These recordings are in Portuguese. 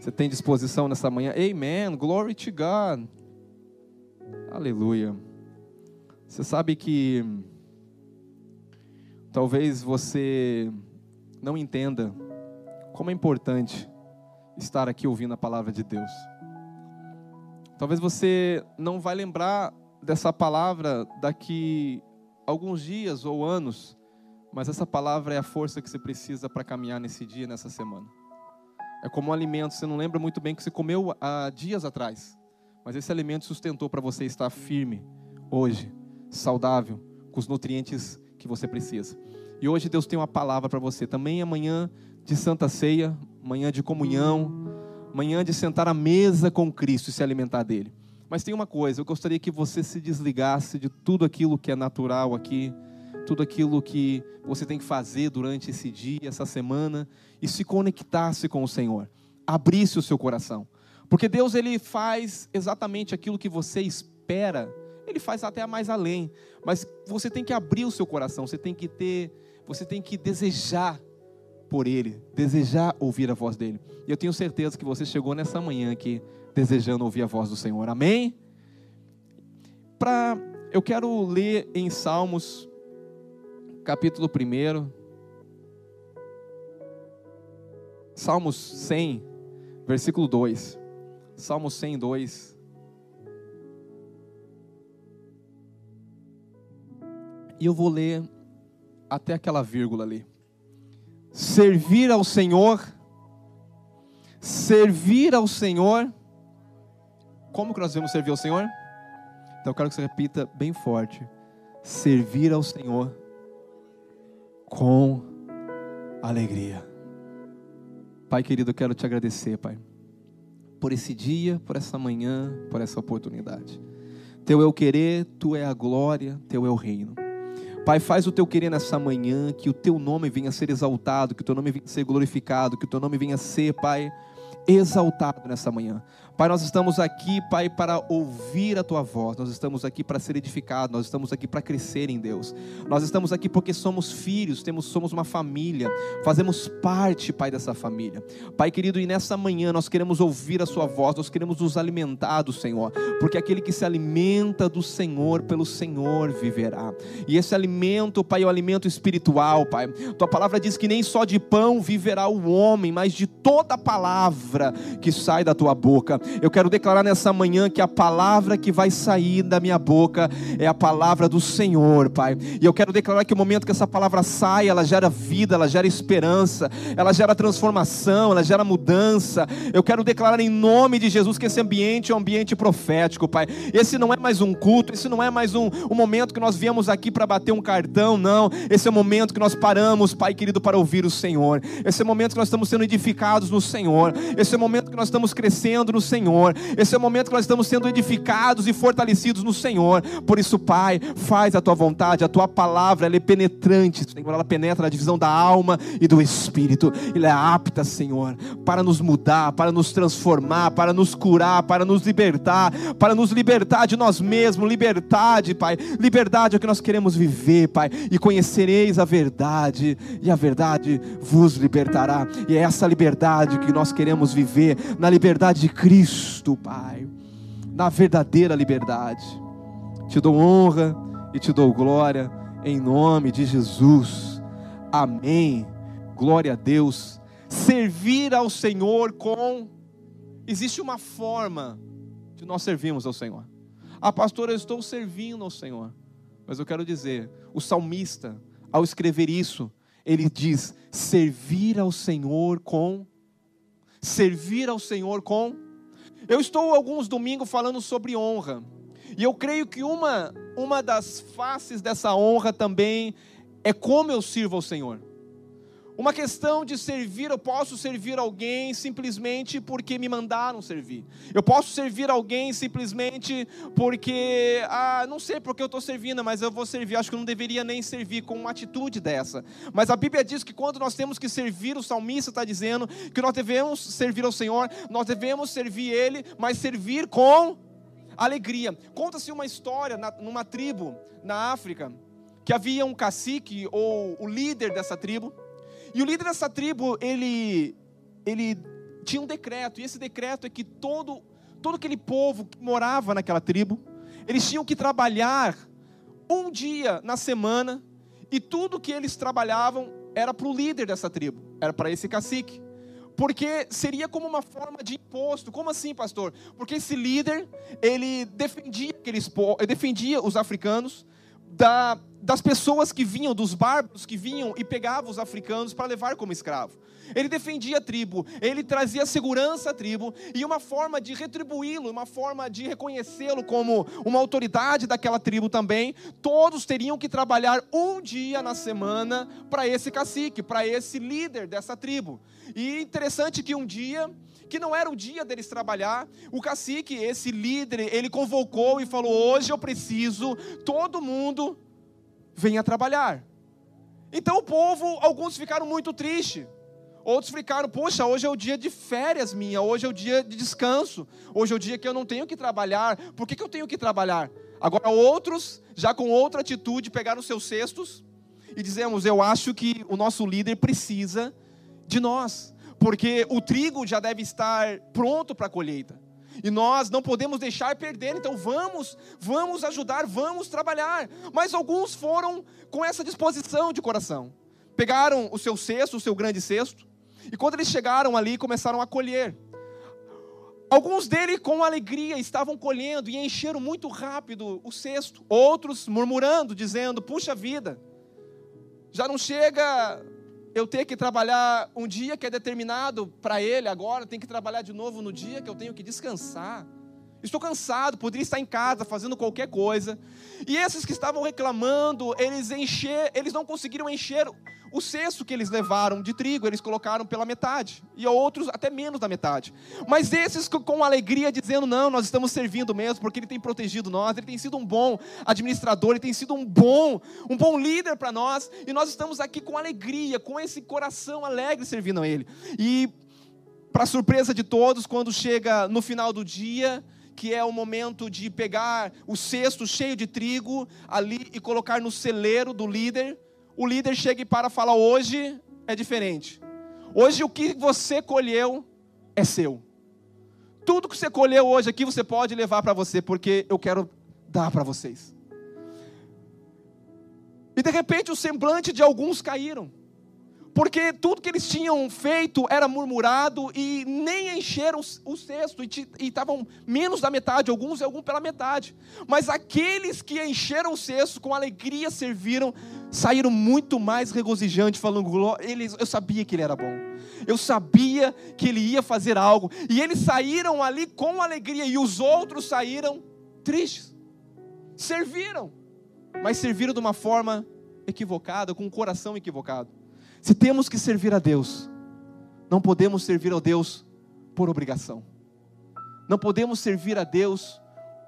Você tem disposição nessa manhã? Amen. Glory to God. Aleluia. Você sabe que talvez você não entenda como é importante estar aqui ouvindo a palavra de Deus. Talvez você não vai lembrar dessa palavra daqui alguns dias ou anos, mas essa palavra é a força que você precisa para caminhar nesse dia, nessa semana. É como um alimento, você não lembra muito bem que você comeu há dias atrás, mas esse alimento sustentou para você estar firme hoje, saudável, com os nutrientes que você precisa. E hoje Deus tem uma palavra para você. Também amanhã de Santa Ceia, manhã de comunhão, manhã de sentar à mesa com Cristo e se alimentar dele. Mas tem uma coisa, eu gostaria que você se desligasse de tudo aquilo que é natural aqui, tudo aquilo que você tem que fazer durante esse dia, essa semana, e se conectasse com o Senhor. Abrisse o seu coração. Porque Deus ele faz exatamente aquilo que você espera. Ele faz até mais além, mas você tem que abrir o seu coração, você tem que ter, você tem que desejar por Ele, desejar ouvir a voz dEle. E eu tenho certeza que você chegou nessa manhã aqui desejando ouvir a voz do Senhor. Amém? Pra, eu quero ler em Salmos, capítulo 1. Salmos 100, versículo 2. Salmos 100, 2. E eu vou ler até aquela vírgula ali servir ao Senhor, servir ao Senhor. Como que nós devemos servir ao Senhor? Então eu quero que você repita bem forte: servir ao Senhor com alegria. Pai querido, eu quero te agradecer, Pai, por esse dia, por essa manhã, por essa oportunidade. Teu é o querer, tu é a glória, teu é o reino. Pai, faz o teu querer nessa manhã, que o teu nome venha a ser exaltado, que o teu nome venha a ser glorificado, que o teu nome venha a ser, Pai, exaltado nessa manhã. Pai, nós estamos aqui, Pai, para ouvir a Tua voz, nós estamos aqui para ser edificados, nós estamos aqui para crescer em Deus, nós estamos aqui porque somos filhos, temos, somos uma família, fazemos parte, Pai, dessa família. Pai querido, e nessa manhã nós queremos ouvir a Sua voz, nós queremos nos alimentar do Senhor, porque aquele que se alimenta do Senhor, pelo Senhor viverá. E esse alimento, Pai, é o alimento espiritual, Pai. Tua palavra diz que nem só de pão viverá o homem, mas de toda palavra que sai da tua boca. Eu quero declarar nessa manhã que a palavra que vai sair da minha boca é a palavra do Senhor, Pai. E eu quero declarar que o momento que essa palavra sai, ela gera vida, ela gera esperança, ela gera transformação, ela gera mudança. Eu quero declarar em nome de Jesus que esse ambiente é um ambiente profético, Pai. Esse não é mais um culto, esse não é mais um, um momento que nós viemos aqui para bater um cartão, não. Esse é o momento que nós paramos, Pai querido, para ouvir o Senhor. Esse é o momento que nós estamos sendo edificados no Senhor. Esse é o momento que nós estamos crescendo no Senhor. Senhor. Esse é o momento que nós estamos sendo edificados e fortalecidos no Senhor. Por isso, Pai, faz a tua vontade, a tua palavra, ela é penetrante. Ela penetra na divisão da alma e do espírito. Ela é apta, Senhor, para nos mudar, para nos transformar, para nos curar, para nos libertar, para nos libertar de nós mesmos. Liberdade, Pai. Liberdade é o que nós queremos viver, Pai. E conhecereis a verdade, e a verdade vos libertará. E é essa liberdade que nós queremos viver, na liberdade de Cristo Cristo, Pai, na verdadeira liberdade. Te dou honra e te dou glória em nome de Jesus. Amém. Glória a Deus. Servir ao Senhor com existe uma forma de nós servirmos ao Senhor. Ah, pastor, eu estou servindo ao Senhor. Mas eu quero dizer, o salmista, ao escrever isso, ele diz: servir ao Senhor com servir ao Senhor com eu estou alguns domingos falando sobre honra. E eu creio que uma, uma das faces dessa honra também é como eu sirvo ao Senhor. Uma questão de servir, eu posso servir alguém simplesmente porque me mandaram servir. Eu posso servir alguém simplesmente porque, ah, não sei porque eu estou servindo, mas eu vou servir. Acho que eu não deveria nem servir com uma atitude dessa. Mas a Bíblia diz que quando nós temos que servir, o salmista está dizendo que nós devemos servir ao Senhor, nós devemos servir Ele, mas servir com alegria. Conta-se uma história na, numa tribo na África que havia um cacique ou o líder dessa tribo e o líder dessa tribo, ele, ele tinha um decreto, e esse decreto é que todo, todo aquele povo que morava naquela tribo, eles tinham que trabalhar um dia na semana, e tudo que eles trabalhavam era para o líder dessa tribo, era para esse cacique. Porque seria como uma forma de imposto. Como assim, pastor? Porque esse líder, ele defendia aqueles defendia os africanos da, das pessoas que vinham, dos bárbaros que vinham e pegavam os africanos para levar como escravo. Ele defendia a tribo, ele trazia segurança à tribo, e uma forma de retribuí-lo, uma forma de reconhecê-lo como uma autoridade daquela tribo também, todos teriam que trabalhar um dia na semana para esse cacique, para esse líder dessa tribo. E interessante que um dia que não era o dia deles trabalhar. O cacique, esse líder, ele convocou e falou: Hoje eu preciso, todo mundo venha trabalhar. Então o povo, alguns ficaram muito tristes. Outros ficaram, poxa, hoje é o dia de férias minha, hoje é o dia de descanso, hoje é o dia que eu não tenho que trabalhar. Por que, que eu tenho que trabalhar? Agora, outros, já com outra atitude, pegaram seus cestos e dizemos: Eu acho que o nosso líder precisa de nós porque o trigo já deve estar pronto para a colheita. E nós não podemos deixar perder, então vamos, vamos ajudar, vamos trabalhar. Mas alguns foram com essa disposição de coração. Pegaram o seu cesto, o seu grande cesto, e quando eles chegaram ali, começaram a colher. Alguns deles, com alegria, estavam colhendo e encheram muito rápido o cesto. Outros murmurando, dizendo: Puxa vida, já não chega eu ter que trabalhar um dia que é determinado para ele agora, tem que trabalhar de novo no dia que eu tenho que descansar. Estou cansado, poderia estar em casa fazendo qualquer coisa. E esses que estavam reclamando, eles encher, eles não conseguiram encher o cesto que eles levaram de trigo, eles colocaram pela metade, e outros até menos da metade. Mas esses com alegria dizendo: "Não, nós estamos servindo mesmo, porque ele tem protegido nós, ele tem sido um bom administrador, ele tem sido um bom, um bom líder para nós, e nós estamos aqui com alegria, com esse coração alegre servindo a ele". E para surpresa de todos, quando chega no final do dia, que é o momento de pegar o cesto cheio de trigo ali e colocar no celeiro do líder. O líder chega para falar: hoje é diferente. Hoje o que você colheu é seu. Tudo que você colheu hoje aqui você pode levar para você, porque eu quero dar para vocês. E de repente o semblante de alguns caíram porque tudo que eles tinham feito era murmurado e nem encheram o cesto, e estavam menos da metade, alguns e alguns pela metade. Mas aqueles que encheram o cesto, com alegria serviram, saíram muito mais regozijantes, falando, eles, eu sabia que ele era bom, eu sabia que ele ia fazer algo, e eles saíram ali com alegria, e os outros saíram tristes, serviram, mas serviram de uma forma equivocada, com um coração equivocado. Se temos que servir a Deus, não podemos servir a Deus por obrigação. Não podemos servir a Deus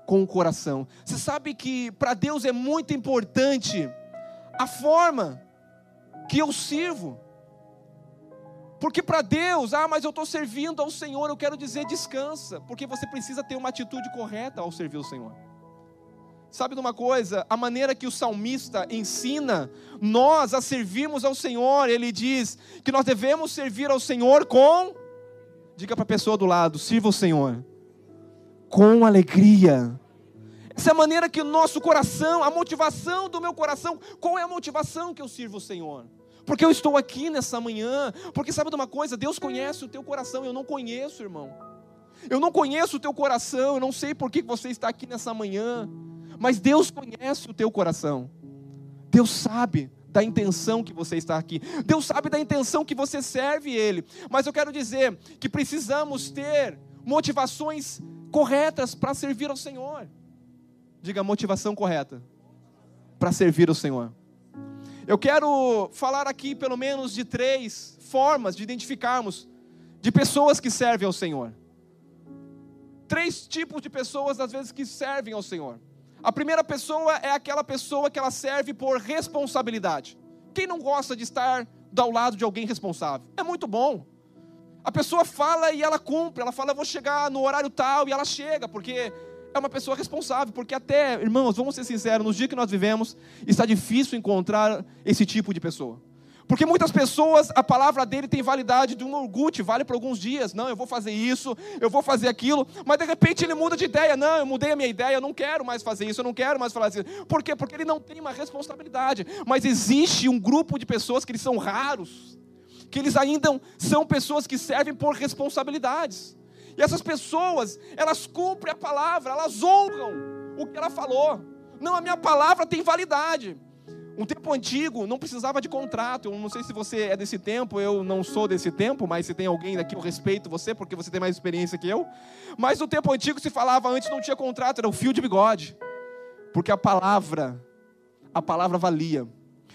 com o coração. Você sabe que para Deus é muito importante a forma que eu sirvo. Porque para Deus, ah, mas eu estou servindo ao Senhor, eu quero dizer descansa, porque você precisa ter uma atitude correta ao servir o Senhor. Sabe de uma coisa? A maneira que o salmista ensina nós a servirmos ao Senhor, ele diz que nós devemos servir ao Senhor com. Diga para a pessoa do lado: sirva o Senhor com alegria. Essa é a maneira que o nosso coração, a motivação do meu coração, qual é a motivação que eu sirvo o Senhor? Porque eu estou aqui nessa manhã, porque sabe de uma coisa? Deus conhece o teu coração, eu não conheço, irmão. Eu não conheço o teu coração, eu não sei por que você está aqui nessa manhã. Mas Deus conhece o teu coração. Deus sabe da intenção que você está aqui. Deus sabe da intenção que você serve Ele. Mas eu quero dizer que precisamos ter motivações corretas para servir ao Senhor. Diga motivação correta para servir ao Senhor. Eu quero falar aqui pelo menos de três formas de identificarmos de pessoas que servem ao Senhor. Três tipos de pessoas às vezes que servem ao Senhor. A primeira pessoa é aquela pessoa que ela serve por responsabilidade. Quem não gosta de estar ao lado de alguém responsável? É muito bom. A pessoa fala e ela cumpre, ela fala, eu vou chegar no horário tal, e ela chega, porque é uma pessoa responsável, porque até, irmãos, vamos ser sinceros, nos dias que nós vivemos, está difícil encontrar esse tipo de pessoa. Porque muitas pessoas, a palavra dele tem validade de um orgulho, vale por alguns dias. Não, eu vou fazer isso, eu vou fazer aquilo. Mas de repente ele muda de ideia. Não, eu mudei a minha ideia, eu não quero mais fazer isso, eu não quero mais falar assim. Por quê? Porque ele não tem uma responsabilidade. Mas existe um grupo de pessoas que eles são raros, que eles ainda são pessoas que servem por responsabilidades. E essas pessoas, elas cumprem a palavra, elas honram o que ela falou. Não, a minha palavra tem validade. Um tempo antigo não precisava de contrato. Eu não sei se você é desse tempo, eu não sou desse tempo, mas se tem alguém daqui, eu respeito você, porque você tem mais experiência que eu. Mas no tempo antigo se falava, antes não tinha contrato, era o fio de bigode. Porque a palavra, a palavra valia.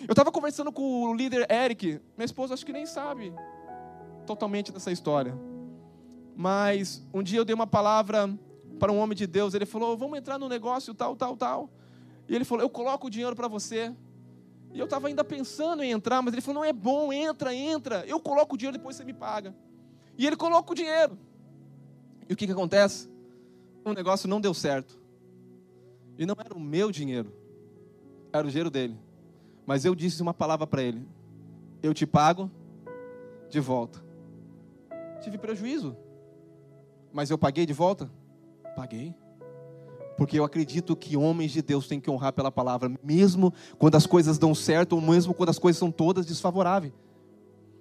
Eu estava conversando com o líder Eric, minha esposa acho que nem sabe totalmente dessa história. Mas um dia eu dei uma palavra para um homem de Deus, ele falou: "Vamos entrar no negócio tal, tal, tal". E ele falou: "Eu coloco o dinheiro para você". E eu estava ainda pensando em entrar, mas ele falou: não é bom, entra, entra. Eu coloco o dinheiro, depois você me paga. E ele coloca o dinheiro. E o que, que acontece? O negócio não deu certo. E não era o meu dinheiro, era o dinheiro dele. Mas eu disse uma palavra para ele: Eu te pago de volta. Tive prejuízo. Mas eu paguei de volta? Paguei. Porque eu acredito que homens de Deus têm que honrar pela palavra, mesmo quando as coisas dão certo, ou mesmo quando as coisas são todas desfavoráveis.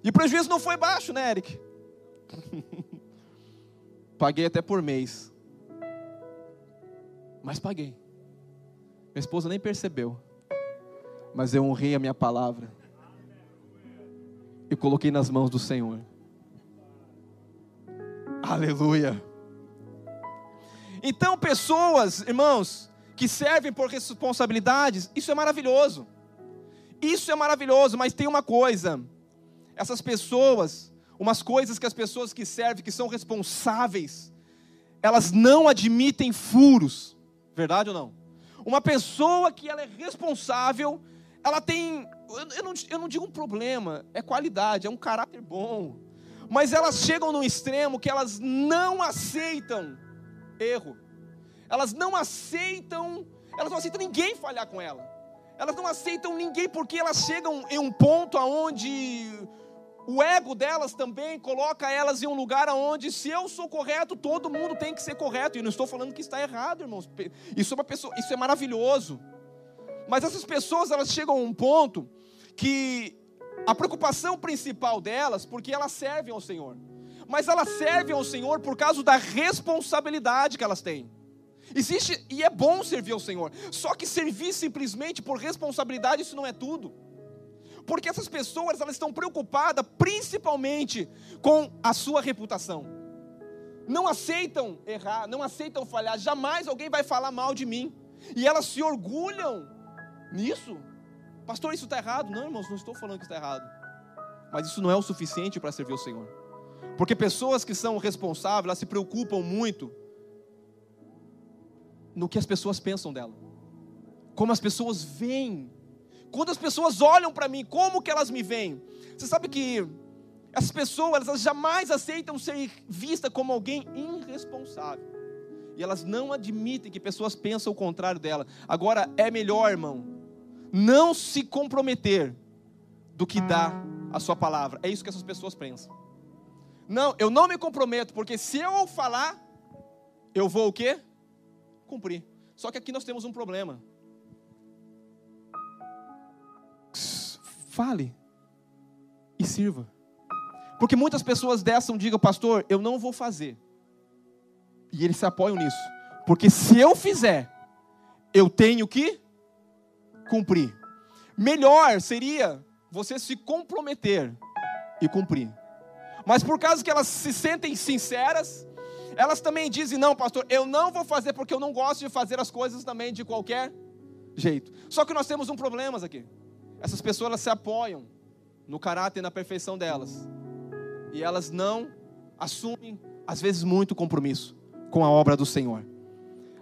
E o prejuízo não foi baixo, né, Eric? paguei até por mês. Mas paguei. Minha esposa nem percebeu. Mas eu honrei a minha palavra. E coloquei nas mãos do Senhor. Aleluia. Então, pessoas, irmãos, que servem por responsabilidades, isso é maravilhoso. Isso é maravilhoso, mas tem uma coisa: essas pessoas, umas coisas que as pessoas que servem, que são responsáveis, elas não admitem furos, verdade ou não? Uma pessoa que ela é responsável, ela tem, eu não, eu não digo um problema, é qualidade, é um caráter bom, mas elas chegam num extremo que elas não aceitam erro. Elas não aceitam, elas não aceitam ninguém falhar com ela. Elas não aceitam ninguém porque elas chegam em um ponto aonde o ego delas também coloca elas em um lugar onde se eu sou correto, todo mundo tem que ser correto. E não estou falando que está errado, irmãos. Isso é uma pessoa, isso é maravilhoso. Mas essas pessoas elas chegam a um ponto que a preocupação principal delas, porque elas servem ao Senhor mas elas servem ao Senhor por causa da responsabilidade que elas têm. Existe, e é bom servir ao Senhor, só que servir simplesmente por responsabilidade, isso não é tudo. Porque essas pessoas, elas estão preocupadas principalmente com a sua reputação. Não aceitam errar, não aceitam falhar, jamais alguém vai falar mal de mim. E elas se orgulham nisso. Pastor, isso está errado? Não, irmãos, não estou falando que está errado. Mas isso não é o suficiente para servir ao Senhor. Porque pessoas que são responsáveis, elas se preocupam muito no que as pessoas pensam dela. Como as pessoas veem. Quando as pessoas olham para mim, como que elas me veem? Você sabe que essas pessoas, elas jamais aceitam ser vistas como alguém irresponsável. E elas não admitem que pessoas pensam o contrário dela. Agora, é melhor, irmão, não se comprometer do que dar a sua palavra. É isso que essas pessoas pensam. Não, eu não me comprometo, porque se eu falar, eu vou o quê? Cumprir. Só que aqui nós temos um problema. Fale e sirva. Porque muitas pessoas dessas digam, pastor, eu não vou fazer. E eles se apoiam nisso. Porque se eu fizer, eu tenho que cumprir. Melhor seria você se comprometer e cumprir. Mas por causa que elas se sentem sinceras, elas também dizem: não, pastor, eu não vou fazer porque eu não gosto de fazer as coisas também de qualquer jeito. Só que nós temos um problema aqui. Essas pessoas se apoiam no caráter e na perfeição delas. E elas não assumem, às vezes, muito compromisso com a obra do Senhor.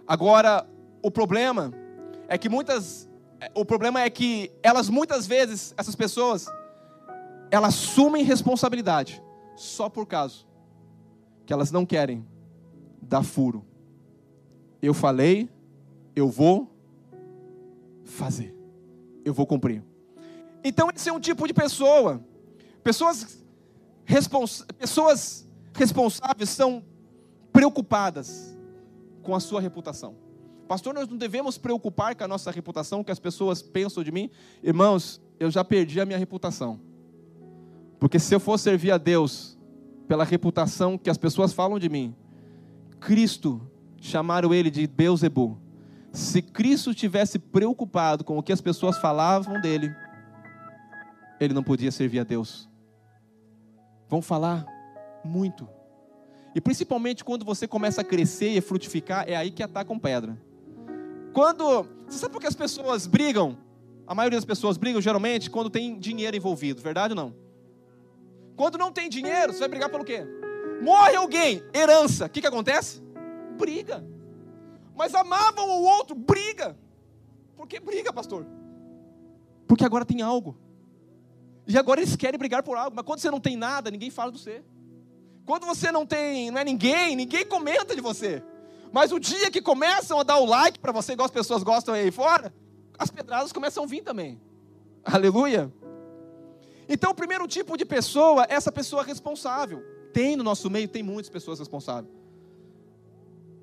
Agora, o problema é que muitas. O problema é que elas muitas vezes, essas pessoas, elas assumem responsabilidade só por causa que elas não querem dar furo. Eu falei, eu vou fazer, eu vou cumprir. Então, esse é um tipo de pessoa. Pessoas, respons pessoas responsáveis são preocupadas com a sua reputação. Pastor, nós não devemos preocupar com a nossa reputação, o que as pessoas pensam de mim. Irmãos, eu já perdi a minha reputação. Porque se eu for servir a Deus pela reputação que as pessoas falam de mim, Cristo, chamaram ele de Beuzebu. Se Cristo tivesse preocupado com o que as pessoas falavam dele, ele não podia servir a Deus. Vão falar muito. E principalmente quando você começa a crescer e frutificar, é aí que atacam pedra. Quando. Você sabe por que as pessoas brigam? A maioria das pessoas brigam geralmente quando tem dinheiro envolvido, verdade ou não? Quando não tem dinheiro, você vai brigar pelo quê? Morre alguém, herança, o que, que acontece? Briga. Mas amavam o outro, briga. Por que briga, pastor? Porque agora tem algo. E agora eles querem brigar por algo. Mas quando você não tem nada, ninguém fala de você. Quando você não tem, não é ninguém, ninguém comenta de você. Mas o dia que começam a dar o like para você, igual as pessoas gostam aí fora, as pedradas começam a vir também. Aleluia. Então, o primeiro tipo de pessoa é essa pessoa responsável. Tem no nosso meio, tem muitas pessoas responsáveis.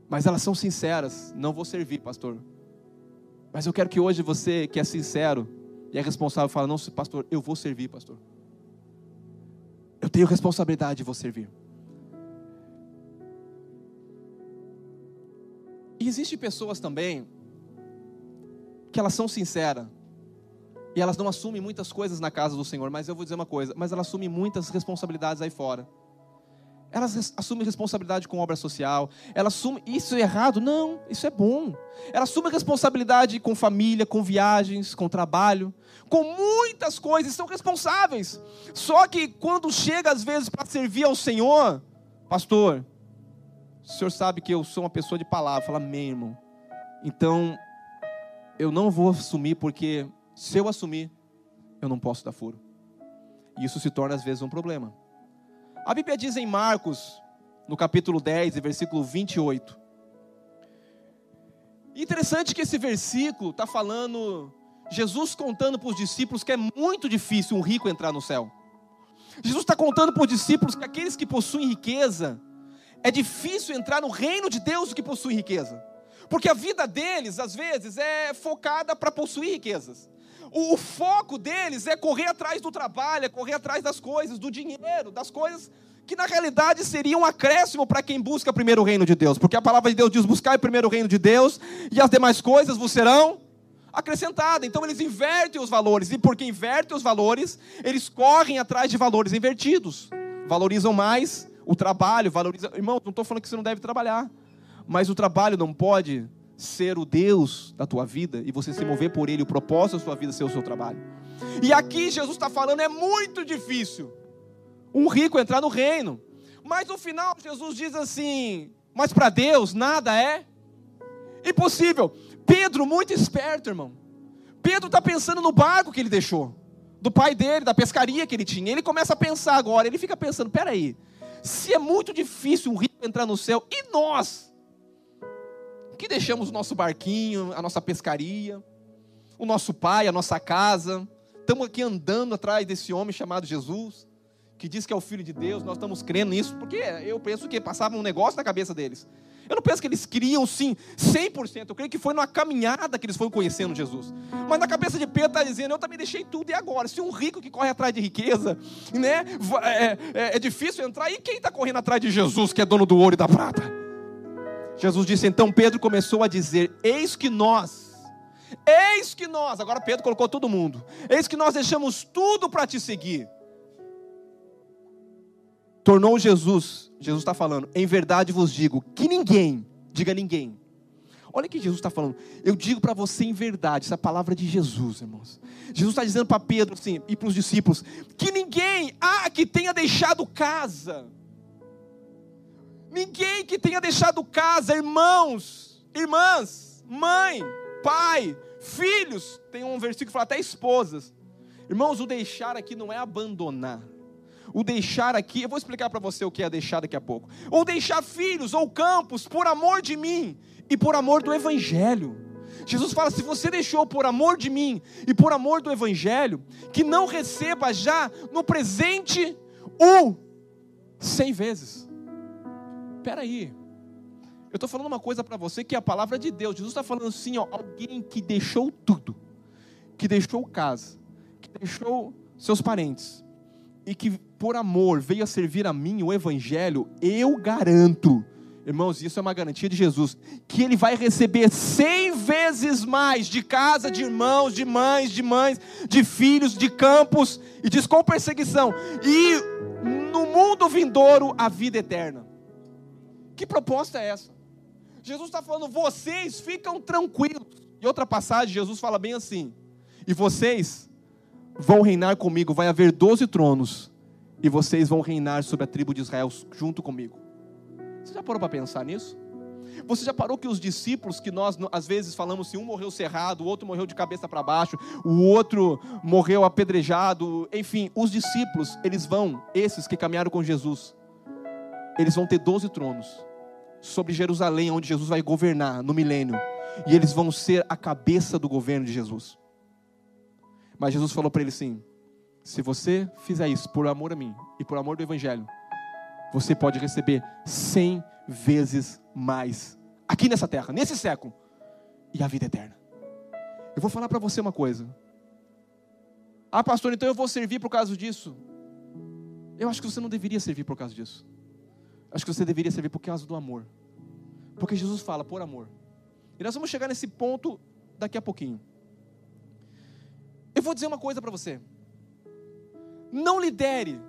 Mas elas são sinceras. Não vou servir, pastor. Mas eu quero que hoje você, que é sincero e é responsável, fale: Não, pastor, eu vou servir, pastor. Eu tenho responsabilidade e vou servir. E existem pessoas também que elas são sinceras e elas não assumem muitas coisas na casa do Senhor, mas eu vou dizer uma coisa, mas elas assumem muitas responsabilidades aí fora. Elas assumem responsabilidade com obra social. Elas assumem. Isso é errado? Não, isso é bom. Elas assumem responsabilidade com família, com viagens, com trabalho, com muitas coisas, são responsáveis. Só que quando chega às vezes para servir ao Senhor, pastor, o senhor sabe que eu sou uma pessoa de palavra, fala, amém, irmão. Então, eu não vou assumir, porque se eu assumir, eu não posso dar furo. E isso se torna às vezes um problema. A Bíblia diz em Marcos, no capítulo 10, versículo 28. Interessante que esse versículo está falando, Jesus contando para os discípulos que é muito difícil um rico entrar no céu. Jesus está contando para os discípulos que aqueles que possuem riqueza, é difícil entrar no reino de Deus que possui riqueza. Porque a vida deles, às vezes, é focada para possuir riquezas. O, o, foco deles é correr atrás do trabalho, é correr atrás das coisas, do dinheiro, das coisas que na realidade seriam um acréscimo para quem busca primeiro o reino de Deus. Porque a palavra de Deus diz: buscar primeiro o reino de Deus e as demais coisas vos serão acrescentadas. Então eles invertem os valores, e porque invertem os valores, eles correm atrás de valores invertidos. Valorizam mais o trabalho, valorizam. Irmão, não estou falando que você não deve trabalhar, mas o trabalho não pode ser o Deus da tua vida e você se mover por Ele, o propósito da sua vida ser o seu trabalho. E aqui Jesus está falando, é muito difícil um rico entrar no reino. Mas no final Jesus diz assim: mas para Deus nada é impossível. Pedro, muito esperto, irmão. Pedro está pensando no barco que ele deixou, do pai dele, da pescaria que ele tinha. Ele começa a pensar agora, ele fica pensando: peraí, se é muito difícil um rico entrar no céu, e nós? Que deixamos o nosso barquinho, a nossa pescaria, o nosso pai, a nossa casa, estamos aqui andando atrás desse homem chamado Jesus, que diz que é o Filho de Deus, nós estamos crendo nisso, porque eu penso que passava um negócio na cabeça deles. Eu não penso que eles queriam sim, 100%. Eu creio que foi numa caminhada que eles foram conhecendo Jesus. Mas na cabeça de Pedro está dizendo: Eu também deixei tudo e agora? Se um rico que corre atrás de riqueza, né, é, é, é difícil entrar, e quem está correndo atrás de Jesus, que é dono do ouro e da prata? Jesus disse: Então Pedro começou a dizer: Eis que nós, eis que nós, agora Pedro colocou todo mundo, eis que nós deixamos tudo para te seguir. Tornou Jesus, Jesus está falando, em verdade vos digo, que ninguém, diga ninguém, Olha o que Jesus está falando. Eu digo para você em verdade, essa é a palavra de Jesus, irmãos. Jesus está dizendo para Pedro assim, e para os discípulos: que ninguém há que tenha deixado casa, Ninguém que tenha deixado casa, irmãos, irmãs, mãe, pai, filhos, tem um versículo que fala até esposas. Irmãos, o deixar aqui não é abandonar. O deixar aqui, eu vou explicar para você o que é deixar daqui a pouco. Ou deixar filhos ou campos por amor de mim e por amor do evangelho. Jesus fala: se você deixou por amor de mim e por amor do Evangelho, que não receba já no presente o cem vezes. Espera aí, eu estou falando uma coisa para você que é a palavra de Deus. Jesus está falando assim: ó, alguém que deixou tudo, que deixou casa, que deixou seus parentes, e que por amor veio a servir a mim, o Evangelho, eu garanto Irmãos, isso é uma garantia de Jesus, que ele vai receber cem vezes mais de casa, de irmãos, de mães, de mães, de filhos, de campos, e diz com perseguição, e no mundo vindouro a vida eterna. Que proposta é essa? Jesus está falando, vocês ficam tranquilos. Em outra passagem, Jesus fala bem assim: e vocês vão reinar comigo, vai haver doze tronos, e vocês vão reinar sobre a tribo de Israel junto comigo. Você já parou para pensar nisso? Você já parou que os discípulos que nós às vezes falamos se assim, um morreu cerrado, o outro morreu de cabeça para baixo, o outro morreu apedrejado, enfim, os discípulos, eles vão, esses que caminharam com Jesus, eles vão ter doze tronos sobre Jerusalém, onde Jesus vai governar no milênio, e eles vão ser a cabeça do governo de Jesus. Mas Jesus falou para ele assim: se você fizer isso por amor a mim e por amor do Evangelho, você pode receber cem vezes mais aqui nessa terra, nesse século, e a vida eterna. Eu vou falar para você uma coisa. Ah, pastor, então eu vou servir por causa disso. Eu acho que você não deveria servir por causa disso. Acho que você deveria servir por causa do amor. Porque Jesus fala por amor. E nós vamos chegar nesse ponto daqui a pouquinho. Eu vou dizer uma coisa para você. Não lidere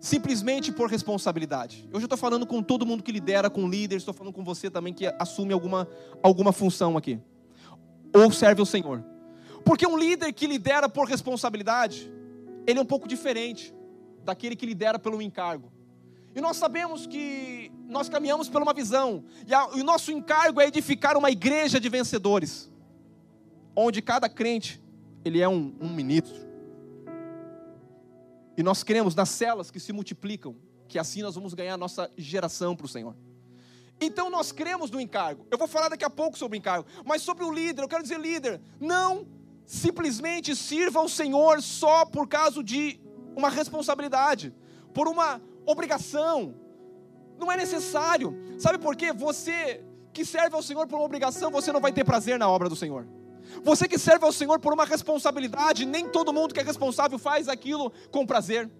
simplesmente por responsabilidade. Eu já estou falando com todo mundo que lidera, com líderes, estou falando com você também que assume alguma, alguma função aqui. Ou serve ao Senhor. Porque um líder que lidera por responsabilidade, ele é um pouco diferente daquele que lidera pelo encargo. E nós sabemos que nós caminhamos por uma visão, e, o nosso encargo é edificar uma igreja de vencedores, onde cada crente ele é um, um ministro, e nós cremos nas celas que se multiplicam, que assim nós vamos ganhar a nossa geração para o Senhor. Então nós cremos no encargo. Eu vou falar daqui a pouco sobre o encargo, mas sobre o líder, eu quero dizer líder, não simplesmente sirva ao Senhor só por causa de uma responsabilidade, por uma obrigação. Não é necessário. Sabe por quê? Você que serve ao Senhor por uma obrigação, você não vai ter prazer na obra do Senhor. Você que serve ao Senhor por uma responsabilidade, nem todo mundo que é responsável faz aquilo com prazer.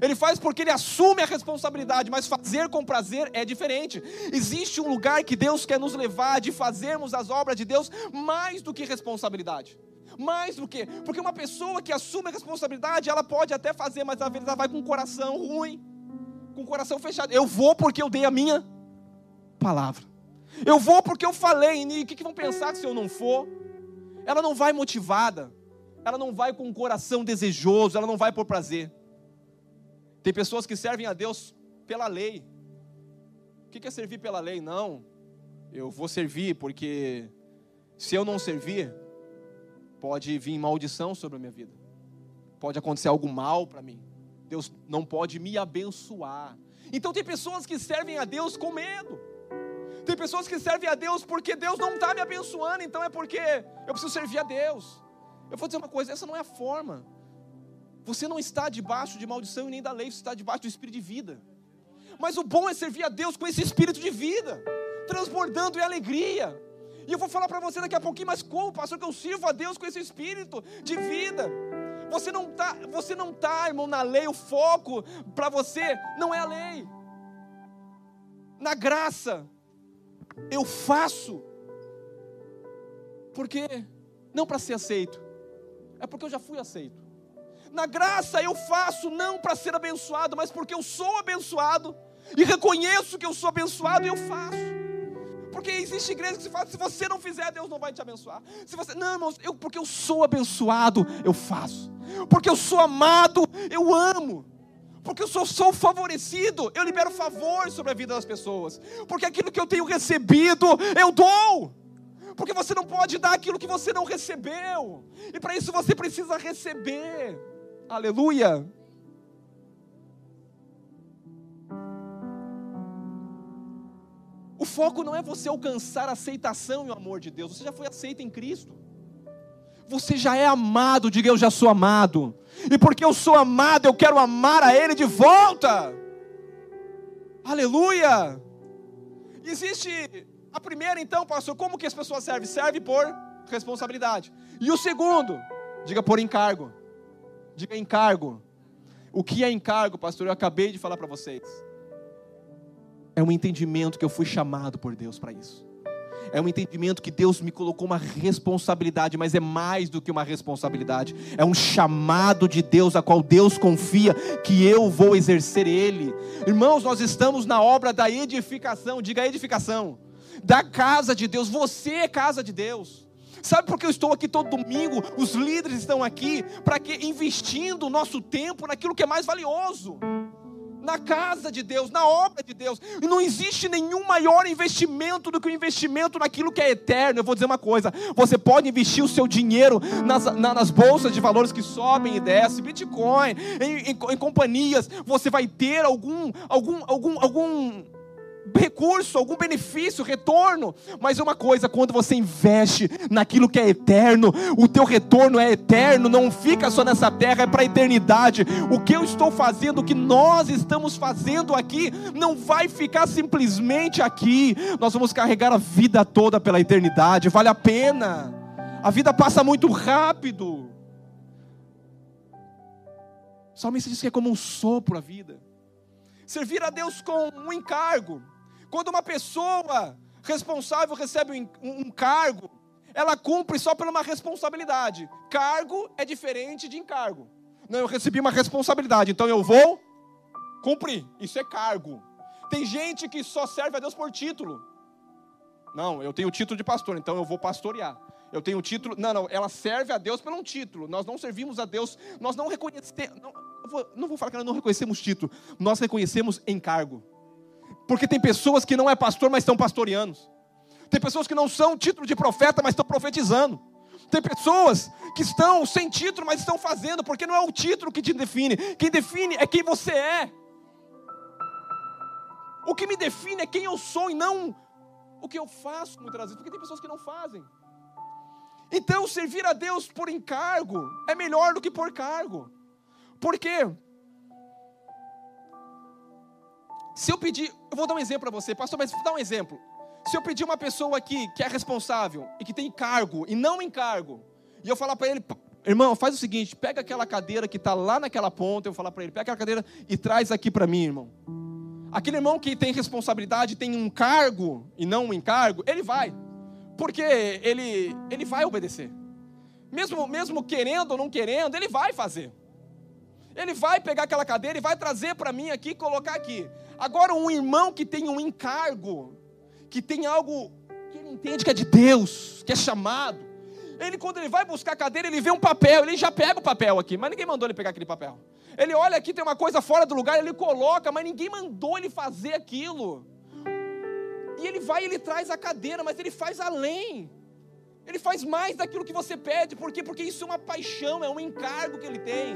Ele faz porque ele assume a responsabilidade, mas fazer com prazer é diferente. Existe um lugar que Deus quer nos levar de fazermos as obras de Deus mais do que responsabilidade. Mais do que, porque uma pessoa que assume a responsabilidade, ela pode até fazer, mas às vezes ela vai com o coração ruim, com o coração fechado. Eu vou porque eu dei a minha palavra. Eu vou porque eu falei, e o que, que vão pensar se eu não for? ela não vai motivada, ela não vai com um coração desejoso, ela não vai por prazer. Tem pessoas que servem a Deus pela lei. O que é servir pela lei? Não, eu vou servir porque se eu não servir, pode vir maldição sobre a minha vida, pode acontecer algo mal para mim. Deus não pode me abençoar. Então tem pessoas que servem a Deus com medo. Tem pessoas que servem a Deus porque Deus não está me abençoando, então é porque eu preciso servir a Deus. Eu vou dizer uma coisa: essa não é a forma. Você não está debaixo de maldição e nem da lei, você está debaixo do espírito de vida. Mas o bom é servir a Deus com esse espírito de vida, transbordando em alegria. E eu vou falar para você daqui a pouquinho, mas como, pastor, que eu sirvo a Deus com esse espírito de vida? Você não está, você não tá, irmão, na lei, o foco para você não é a lei. Na graça, eu faço porque não para ser aceito, é porque eu já fui aceito. Na graça eu faço não para ser abençoado, mas porque eu sou abençoado e reconheço que eu sou abençoado e eu faço. Porque existe igreja que se fala, se você não fizer, Deus não vai te abençoar. Se você, não, irmãos, eu, porque eu sou abençoado, eu faço. Porque eu sou amado, eu amo porque eu sou, sou favorecido, eu libero favor sobre a vida das pessoas, porque aquilo que eu tenho recebido, eu dou. Porque você não pode dar aquilo que você não recebeu, e para isso você precisa receber. Aleluia. Foco não é você alcançar a aceitação e o amor de Deus, você já foi aceito em Cristo. Você já é amado, diga eu já sou amado. E porque eu sou amado, eu quero amar a Ele de volta. Aleluia! Existe a primeira, então, pastor, como que as pessoas servem? Serve por responsabilidade. E o segundo, diga por encargo. Diga encargo. O que é encargo, pastor? Eu acabei de falar para vocês. É um entendimento que eu fui chamado por Deus para isso. É um entendimento que Deus me colocou uma responsabilidade, mas é mais do que uma responsabilidade. É um chamado de Deus a qual Deus confia que eu vou exercer ele. Irmãos, nós estamos na obra da edificação, diga edificação, da casa de Deus. Você é casa de Deus. Sabe por que eu estou aqui todo domingo? Os líderes estão aqui para que investindo o nosso tempo naquilo que é mais valioso na casa de Deus, na obra de Deus. E não existe nenhum maior investimento do que o investimento naquilo que é eterno. Eu vou dizer uma coisa: você pode investir o seu dinheiro nas, nas bolsas de valores que sobem e descem, Bitcoin, em, em, em companhias, você vai ter algum, algum, algum, algum recurso, algum benefício, retorno. Mas uma coisa, quando você investe naquilo que é eterno, o teu retorno é eterno, não fica só nessa terra, é para a eternidade. O que eu estou fazendo, o que nós estamos fazendo aqui, não vai ficar simplesmente aqui. Nós vamos carregar a vida toda pela eternidade. Vale a pena. A vida passa muito rápido. O salmista diz que é como um sopro a vida. Servir a Deus com um encargo quando uma pessoa responsável recebe um cargo, ela cumpre só por uma responsabilidade. Cargo é diferente de encargo. Não, eu recebi uma responsabilidade, então eu vou cumprir. Isso é cargo. Tem gente que só serve a Deus por título. Não, eu tenho o título de pastor, então eu vou pastorear. Eu tenho o título. Não, não, ela serve a Deus por um título. Nós não servimos a Deus, nós não reconhecemos. Não, não vou falar que nós não reconhecemos título, nós reconhecemos encargo. Porque tem pessoas que não é pastor, mas estão pastoreando. Tem pessoas que não são título de profeta, mas estão profetizando. Tem pessoas que estão sem título, mas estão fazendo, porque não é o título que te define. Quem define é quem você é. O que me define é quem eu sou e não o que eu faço muitas vezes, porque tem pessoas que não fazem. Então, servir a Deus por encargo é melhor do que por cargo. Por quê? Se eu pedir, eu vou dar um exemplo para você, pastor, mas vou dar um exemplo. Se eu pedir uma pessoa aqui que é responsável e que tem cargo e não encargo, e eu falar para ele, irmão, faz o seguinte, pega aquela cadeira que está lá naquela ponta, eu vou falar para ele, pega aquela cadeira e traz aqui para mim, irmão. Aquele irmão que tem responsabilidade, tem um cargo e não um encargo, ele vai, porque ele, ele vai obedecer. Mesmo, mesmo querendo ou não querendo, ele vai fazer. Ele vai pegar aquela cadeira e vai trazer para mim aqui colocar aqui. Agora, um irmão que tem um encargo, que tem algo que ele entende que é de Deus, que é chamado. Ele, quando ele vai buscar a cadeira, ele vê um papel, ele já pega o papel aqui, mas ninguém mandou ele pegar aquele papel. Ele olha aqui, tem uma coisa fora do lugar, ele coloca, mas ninguém mandou ele fazer aquilo. E ele vai e ele traz a cadeira, mas ele faz além. Ele faz mais daquilo que você pede, por quê? Porque isso é uma paixão, é um encargo que ele tem.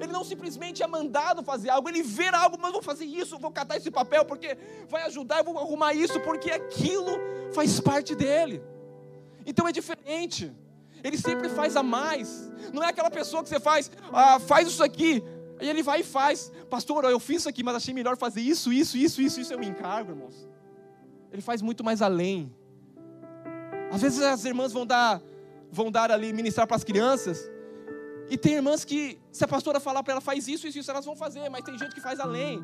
Ele não simplesmente é mandado fazer algo, ele vê algo, mas vou fazer isso, vou catar esse papel porque vai ajudar, eu vou arrumar isso porque aquilo faz parte dele. Então é diferente. Ele sempre faz a mais. Não é aquela pessoa que você faz, ah, faz isso aqui, e ele vai e faz. Pastor, eu fiz isso aqui, mas achei melhor fazer isso, isso, isso, isso, isso é um encargo, irmãos. Ele faz muito mais além. Às vezes as irmãs vão dar, vão dar ali ministrar para as crianças, e tem irmãs que, se a pastora falar para ela, faz isso, isso, isso, elas vão fazer, mas tem gente que faz além.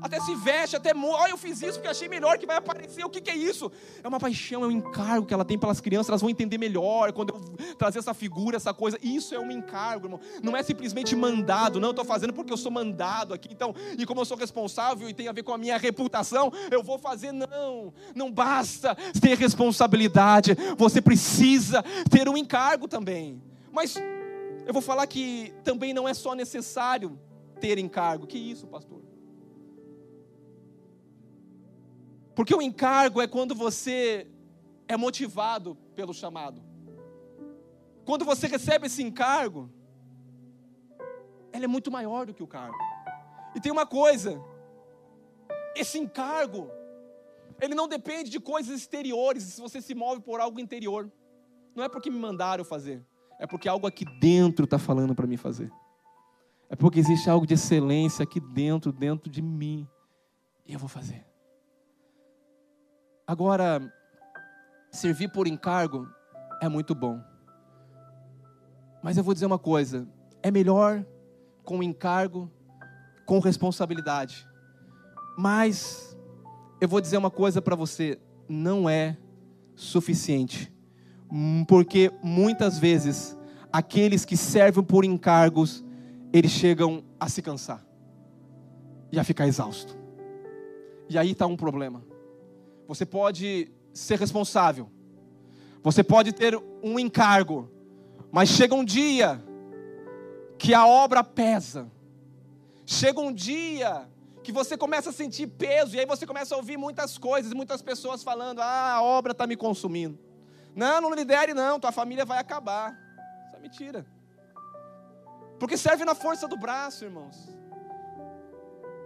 Até se veste, até. Olha, eu fiz isso porque achei melhor que vai aparecer. O que, que é isso? É uma paixão, é um encargo que ela tem pelas crianças, elas vão entender melhor quando eu trazer essa figura, essa coisa. Isso é um encargo, irmão. Não é simplesmente mandado, não, eu estou fazendo porque eu sou mandado aqui. Então, e como eu sou responsável e tem a ver com a minha reputação, eu vou fazer. Não, não basta ter responsabilidade, você precisa ter um encargo também. Mas eu vou falar que também não é só necessário ter encargo. Que isso, pastor? Porque o encargo é quando você é motivado pelo chamado. Quando você recebe esse encargo, ele é muito maior do que o cargo. E tem uma coisa: esse encargo Ele não depende de coisas exteriores, se você se move por algo interior. Não é porque me mandaram fazer, é porque algo aqui dentro está falando para mim fazer. É porque existe algo de excelência aqui dentro, dentro de mim. E eu vou fazer. Agora, servir por encargo é muito bom. Mas eu vou dizer uma coisa: é melhor com encargo, com responsabilidade. Mas eu vou dizer uma coisa para você: não é suficiente. Hum, porque muitas vezes aqueles que servem por encargos, eles chegam a se cansar e a ficar exausto. E aí está um problema. Você pode ser responsável, você pode ter um encargo, mas chega um dia que a obra pesa. Chega um dia que você começa a sentir peso, e aí você começa a ouvir muitas coisas, muitas pessoas falando: ah, a obra está me consumindo. Não, não lidere, não, tua família vai acabar. Isso é mentira. Porque serve na força do braço, irmãos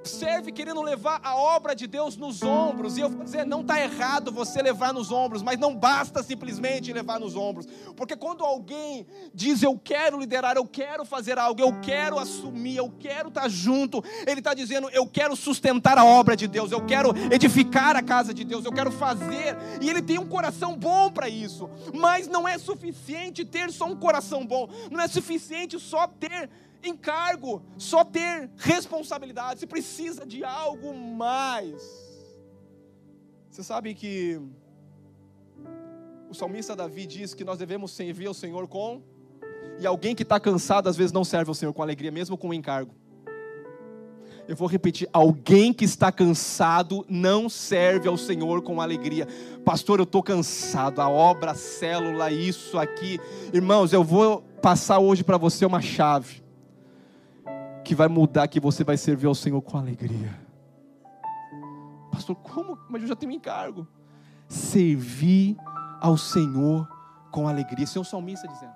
serve querendo levar a obra de Deus nos ombros. E eu vou dizer, não está errado você levar nos ombros, mas não basta simplesmente levar nos ombros. Porque quando alguém diz eu quero liderar, eu quero fazer algo, eu quero assumir, eu quero estar tá junto, ele está dizendo eu quero sustentar a obra de Deus, eu quero edificar a casa de Deus, eu quero fazer. E ele tem um coração bom para isso. Mas não é suficiente ter só um coração bom, não é suficiente só ter encargo, só ter responsabilidade, você precisa de algo mais. Você sabe que o salmista Davi diz que nós devemos servir ao Senhor com, e alguém que está cansado às vezes não serve ao Senhor com alegria, mesmo com encargo. Eu vou repetir: alguém que está cansado não serve ao Senhor com alegria. Pastor, eu estou cansado, a obra, a célula, isso aqui. Irmãos, eu vou passar hoje para você uma chave que vai mudar, que você vai servir ao Senhor com alegria. Pastor, como? Mas eu já tenho encargo. Servir ao Senhor com alegria. Esse é o salmista dizendo.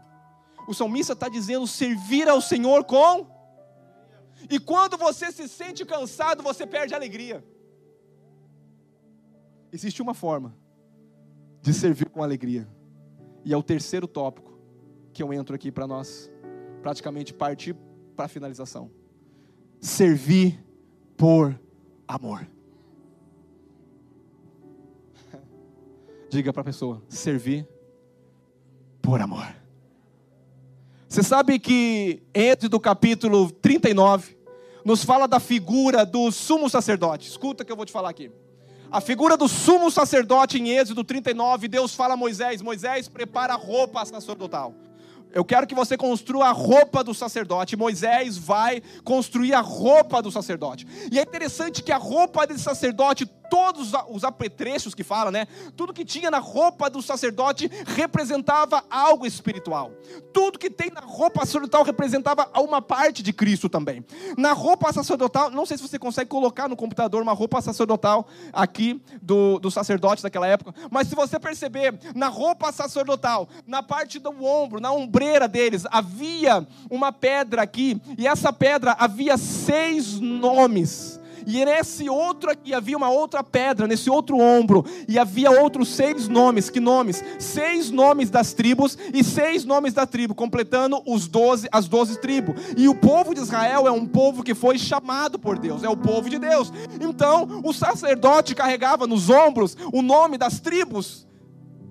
O salmista está dizendo servir ao Senhor com. E quando você se sente cansado, você perde a alegria. Existe uma forma de servir com alegria. E é o terceiro tópico que eu entro aqui para nós praticamente partir para a finalização. Servir por amor. Diga para a pessoa: servir por amor. Você sabe que Êxodo capítulo 39 nos fala da figura do sumo sacerdote. Escuta que eu vou te falar aqui. A figura do sumo sacerdote em Êxodo 39, Deus fala a Moisés: Moisés, prepara a roupa sacerdotal. Eu quero que você construa a roupa do sacerdote. Moisés vai construir a roupa do sacerdote. E é interessante que a roupa desse sacerdote, todos os apetrechos que fala, né? Tudo que tinha na roupa do sacerdote representava algo espiritual. Tudo que tem na roupa sacerdotal representava uma parte de Cristo também. Na roupa sacerdotal, não sei se você consegue colocar no computador uma roupa sacerdotal aqui do, do sacerdote daquela época, mas se você perceber, na roupa sacerdotal, na parte do ombro, na ombreira deles, havia uma pedra aqui, e essa pedra havia seis nomes e nesse outro aqui havia uma outra pedra, nesse outro ombro, e havia outros seis nomes. Que nomes? Seis nomes das tribos e seis nomes da tribo, completando os doze, as doze tribos. E o povo de Israel é um povo que foi chamado por Deus, é o povo de Deus. Então, o sacerdote carregava nos ombros o nome das tribos,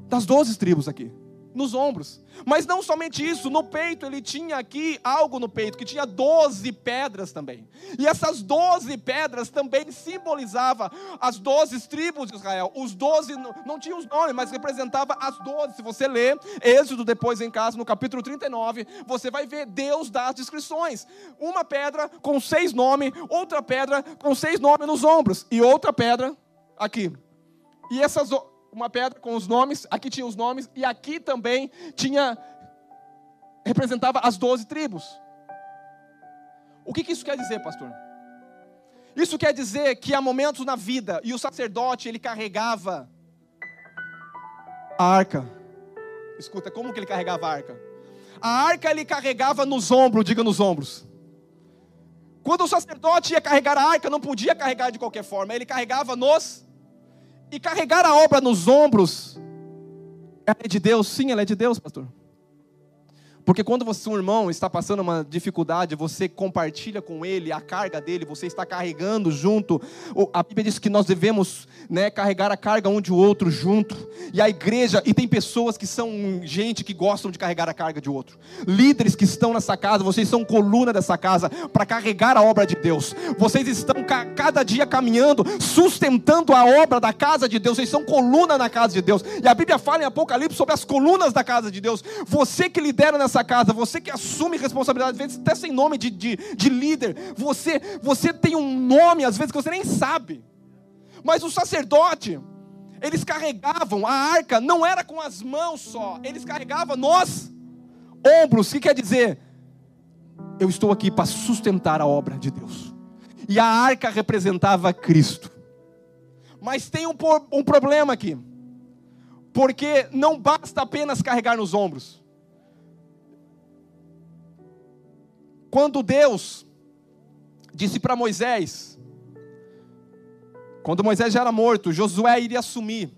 das doze tribos aqui nos ombros. Mas não somente isso, no peito ele tinha aqui algo no peito, que tinha 12 pedras também. E essas 12 pedras também simbolizavam as 12 tribos de Israel. Os 12 não tinham os nomes, mas representava as 12. Se você ler Êxodo depois em casa, no capítulo 39, você vai ver Deus dar as descrições. Uma pedra com seis nomes, outra pedra com seis nomes nos ombros, e outra pedra aqui. E essas uma pedra com os nomes, aqui tinha os nomes, e aqui também tinha, representava as doze tribos. O que, que isso quer dizer, pastor? Isso quer dizer que há momentos na vida, e o sacerdote, ele carregava a arca. Escuta, como que ele carregava a arca? A arca ele carregava nos ombros, diga nos ombros. Quando o sacerdote ia carregar a arca, não podia carregar de qualquer forma, ele carregava nos E carregar a obra nos ombros é de Deus? Sim, ela é de Deus, pastor. Porque quando você, um irmão está passando uma dificuldade, você compartilha com ele a carga dele, você está carregando junto. A Bíblia diz que nós devemos né, carregar a carga um de outro junto. E a igreja, e tem pessoas que são gente que gostam de carregar a carga de outro. Líderes que estão nessa casa, vocês são coluna dessa casa para carregar a obra de Deus. Vocês estão cada dia caminhando, sustentando a obra da casa de Deus. Vocês são coluna na casa de Deus. E a Bíblia fala em Apocalipse sobre as colunas da casa de Deus. Você que lidera nessa casa, você que assume responsabilidade, às vezes até sem nome de, de, de líder, você, você tem um nome, às vezes, que você nem sabe. Mas o sacerdote, eles carregavam a arca, não era com as mãos só, eles carregavam nos ombros. O que quer dizer? Eu estou aqui para sustentar a obra de Deus. E a arca representava Cristo. Mas tem um, um problema aqui. Porque não basta apenas carregar nos ombros. Quando Deus disse para Moisés, quando Moisés já era morto, Josué iria assumir.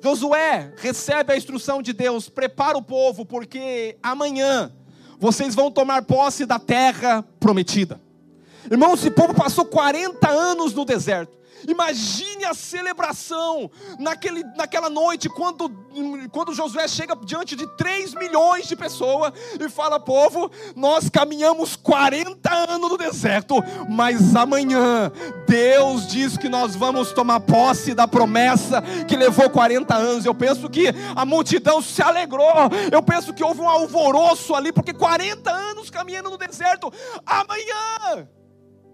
Josué recebe a instrução de Deus: prepara o povo, porque amanhã vocês vão tomar posse da terra prometida. Irmão, esse povo passou 40 anos no deserto. Imagine a celebração naquele, naquela noite, quando, quando Josué chega diante de 3 milhões de pessoas e fala: Povo, nós caminhamos 40 anos no deserto, mas amanhã Deus diz que nós vamos tomar posse da promessa que levou 40 anos. Eu penso que a multidão se alegrou, eu penso que houve um alvoroço ali, porque 40 anos caminhando no deserto, amanhã,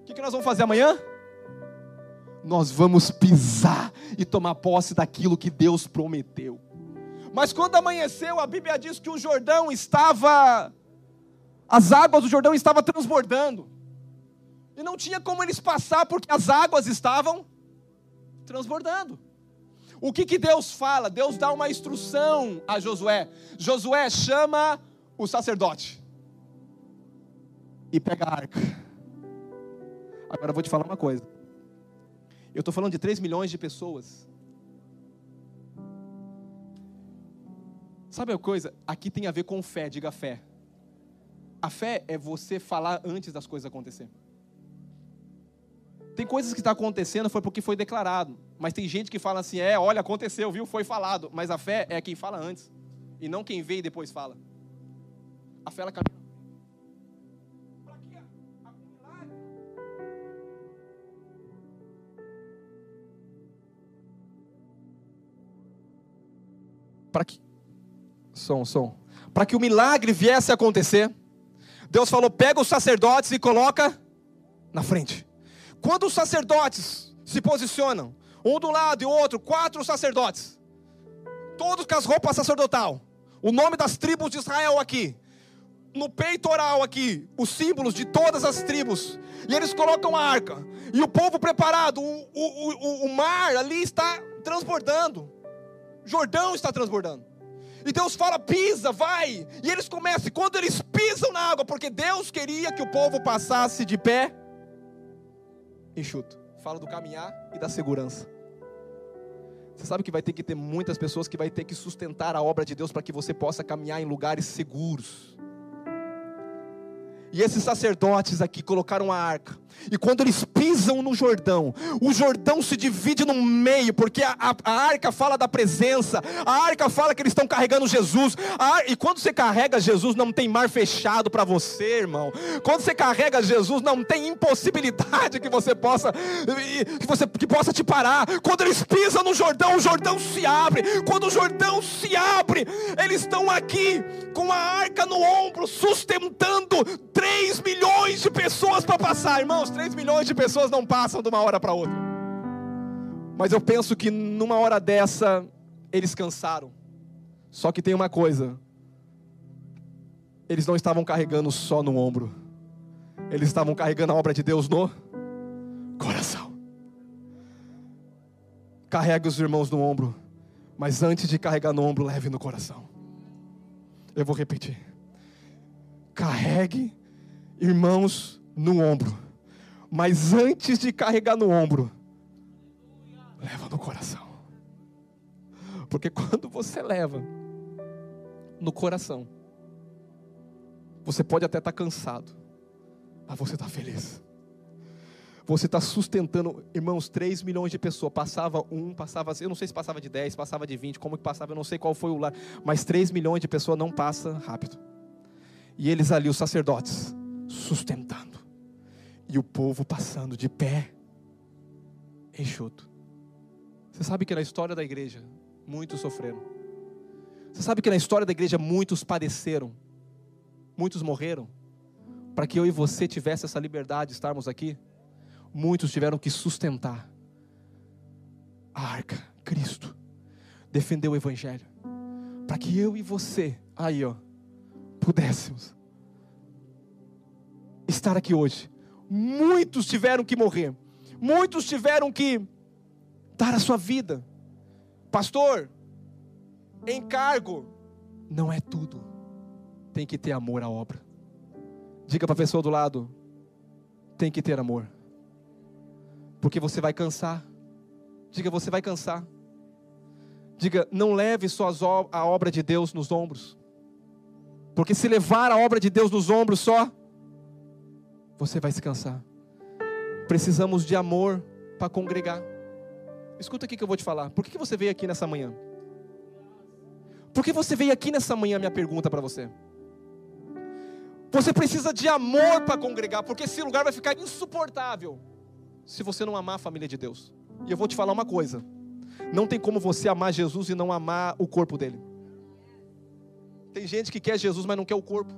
o que, que nós vamos fazer amanhã? Nós vamos pisar e tomar posse daquilo que Deus prometeu. Mas quando amanheceu, a Bíblia diz que o Jordão estava, as águas do Jordão estavam transbordando. E não tinha como eles passar porque as águas estavam transbordando. O que, que Deus fala? Deus dá uma instrução a Josué. Josué chama o sacerdote e pega a arca. Agora eu vou te falar uma coisa. Eu estou falando de 3 milhões de pessoas. Sabe a coisa? Aqui tem a ver com fé, diga fé. A fé é você falar antes das coisas acontecer. Tem coisas que estão tá acontecendo foi porque foi declarado. Mas tem gente que fala assim: é, olha, aconteceu, viu? Foi falado. Mas a fé é quem fala antes. E não quem vê e depois fala. A fé ela caminha para que som, som, para que o milagre viesse a acontecer, Deus falou: pega os sacerdotes e coloca na frente. Quando os sacerdotes se posicionam, um do lado e o outro, quatro sacerdotes, todos com as roupas sacerdotal, o nome das tribos de Israel aqui, no peitoral aqui, os símbolos de todas as tribos, e eles colocam a arca, e o povo preparado, o, o, o, o mar ali está transbordando, Jordão está transbordando. E Deus fala: pisa, vai. E eles começam, e quando eles pisam na água, porque Deus queria que o povo passasse de pé enxuto. Fala do caminhar e da segurança. Você sabe que vai ter que ter muitas pessoas que vai ter que sustentar a obra de Deus para que você possa caminhar em lugares seguros. E esses sacerdotes aqui colocaram a arca. E quando eles pisam no Jordão, o Jordão se divide no meio, porque a, a, a arca fala da presença, a arca fala que eles estão carregando Jesus. E quando você carrega Jesus, não tem mar fechado para você, irmão. Quando você carrega Jesus, não tem impossibilidade que você possa que você que possa te parar. Quando eles pisam no Jordão, o Jordão se abre. Quando o Jordão se abre, eles estão aqui com a arca no ombro, sustentando 3 milhões de pessoas para passar, irmãos. 3 milhões de pessoas não passam de uma hora para outra. Mas eu penso que numa hora dessa, eles cansaram. Só que tem uma coisa: eles não estavam carregando só no ombro, eles estavam carregando a obra de Deus no coração. Carregue os irmãos no ombro, mas antes de carregar no ombro, leve no coração. Eu vou repetir. Carregue irmãos no ombro. Mas antes de carregar no ombro, leva no coração. Porque quando você leva no coração, você pode até estar cansado, mas você está feliz. Você está sustentando, irmãos, 3 milhões de pessoas. Passava um, passava, eu não sei se passava de 10, passava de 20, como que passava, eu não sei qual foi o lá, mas 3 milhões de pessoas não passa rápido. E eles ali, os sacerdotes, sustentando. E o povo passando de pé, enxuto. Você sabe que na história da igreja, muitos sofreram. Você sabe que na história da igreja, muitos padeceram. Muitos morreram. Para que eu e você tivesse essa liberdade de estarmos aqui, muitos tiveram que sustentar a arca, Cristo, defender o Evangelho, para que eu e você, aí ó, pudéssemos estar aqui hoje. Muitos tiveram que morrer, muitos tiveram que dar a sua vida. Pastor, encargo não é tudo, tem que ter amor à obra. Diga para a pessoa do lado: tem que ter amor, porque você vai cansar. Diga, você vai cansar. Diga, não leve só a obra de Deus nos ombros. Porque se levar a obra de Deus nos ombros só, você vai se cansar. Precisamos de amor para congregar. Escuta aqui que eu vou te falar. Por que você veio aqui nessa manhã? Por que você veio aqui nessa manhã? Minha pergunta para você. Você precisa de amor para congregar, porque esse lugar vai ficar insuportável se você não amar a família de Deus. E eu vou te falar uma coisa: não tem como você amar Jesus e não amar o corpo dele. Tem gente que quer Jesus, mas não quer o corpo.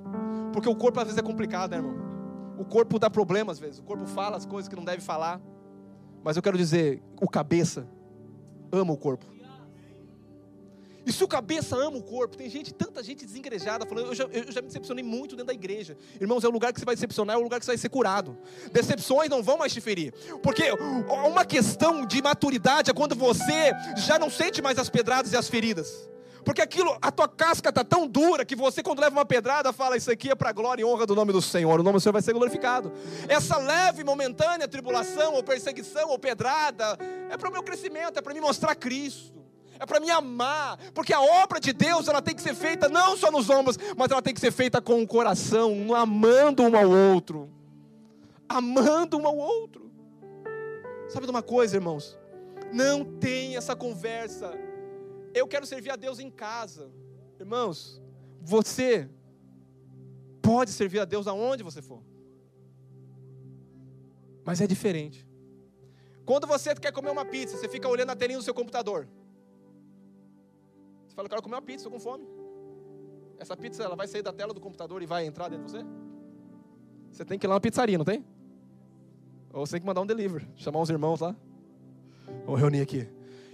Porque o corpo às vezes é complicado, né, irmão? O corpo dá problema às vezes. O corpo fala as coisas que não deve falar. Mas eu quero dizer, o cabeça ama o corpo. E se o cabeça ama o corpo, tem gente, tanta gente desengrejada, falando, eu já, eu já me decepcionei muito dentro da igreja. Irmãos, é o lugar que você vai decepcionar, é o lugar que você vai ser curado. Decepções não vão mais te ferir. Porque uma questão de maturidade é quando você já não sente mais as pedradas e as feridas. Porque aquilo, a tua casca está tão dura que você, quando leva uma pedrada, fala: Isso aqui é para a glória e honra do nome do Senhor. O nome do Senhor vai ser glorificado. Essa leve, momentânea tribulação, ou perseguição, ou pedrada, é para o meu crescimento, é para me mostrar Cristo. É para me amar, porque a obra de Deus ela tem que ser feita não só nos ombros, mas ela tem que ser feita com o coração, amando um ao outro. Amando um ao outro. Sabe de uma coisa, irmãos? Não tem essa conversa eu quero servir a Deus em casa. Irmãos, você pode servir a Deus aonde você for. Mas é diferente. Quando você quer comer uma pizza, você fica olhando a telinha do seu computador. Você fala, eu quero comer uma pizza, estou com fome. Essa pizza ela vai sair da tela do computador e vai entrar dentro de você? Você tem que ir lá na pizzaria, não tem? Ou você tem que mandar um delivery, chamar uns irmãos lá. Vamos reunir aqui.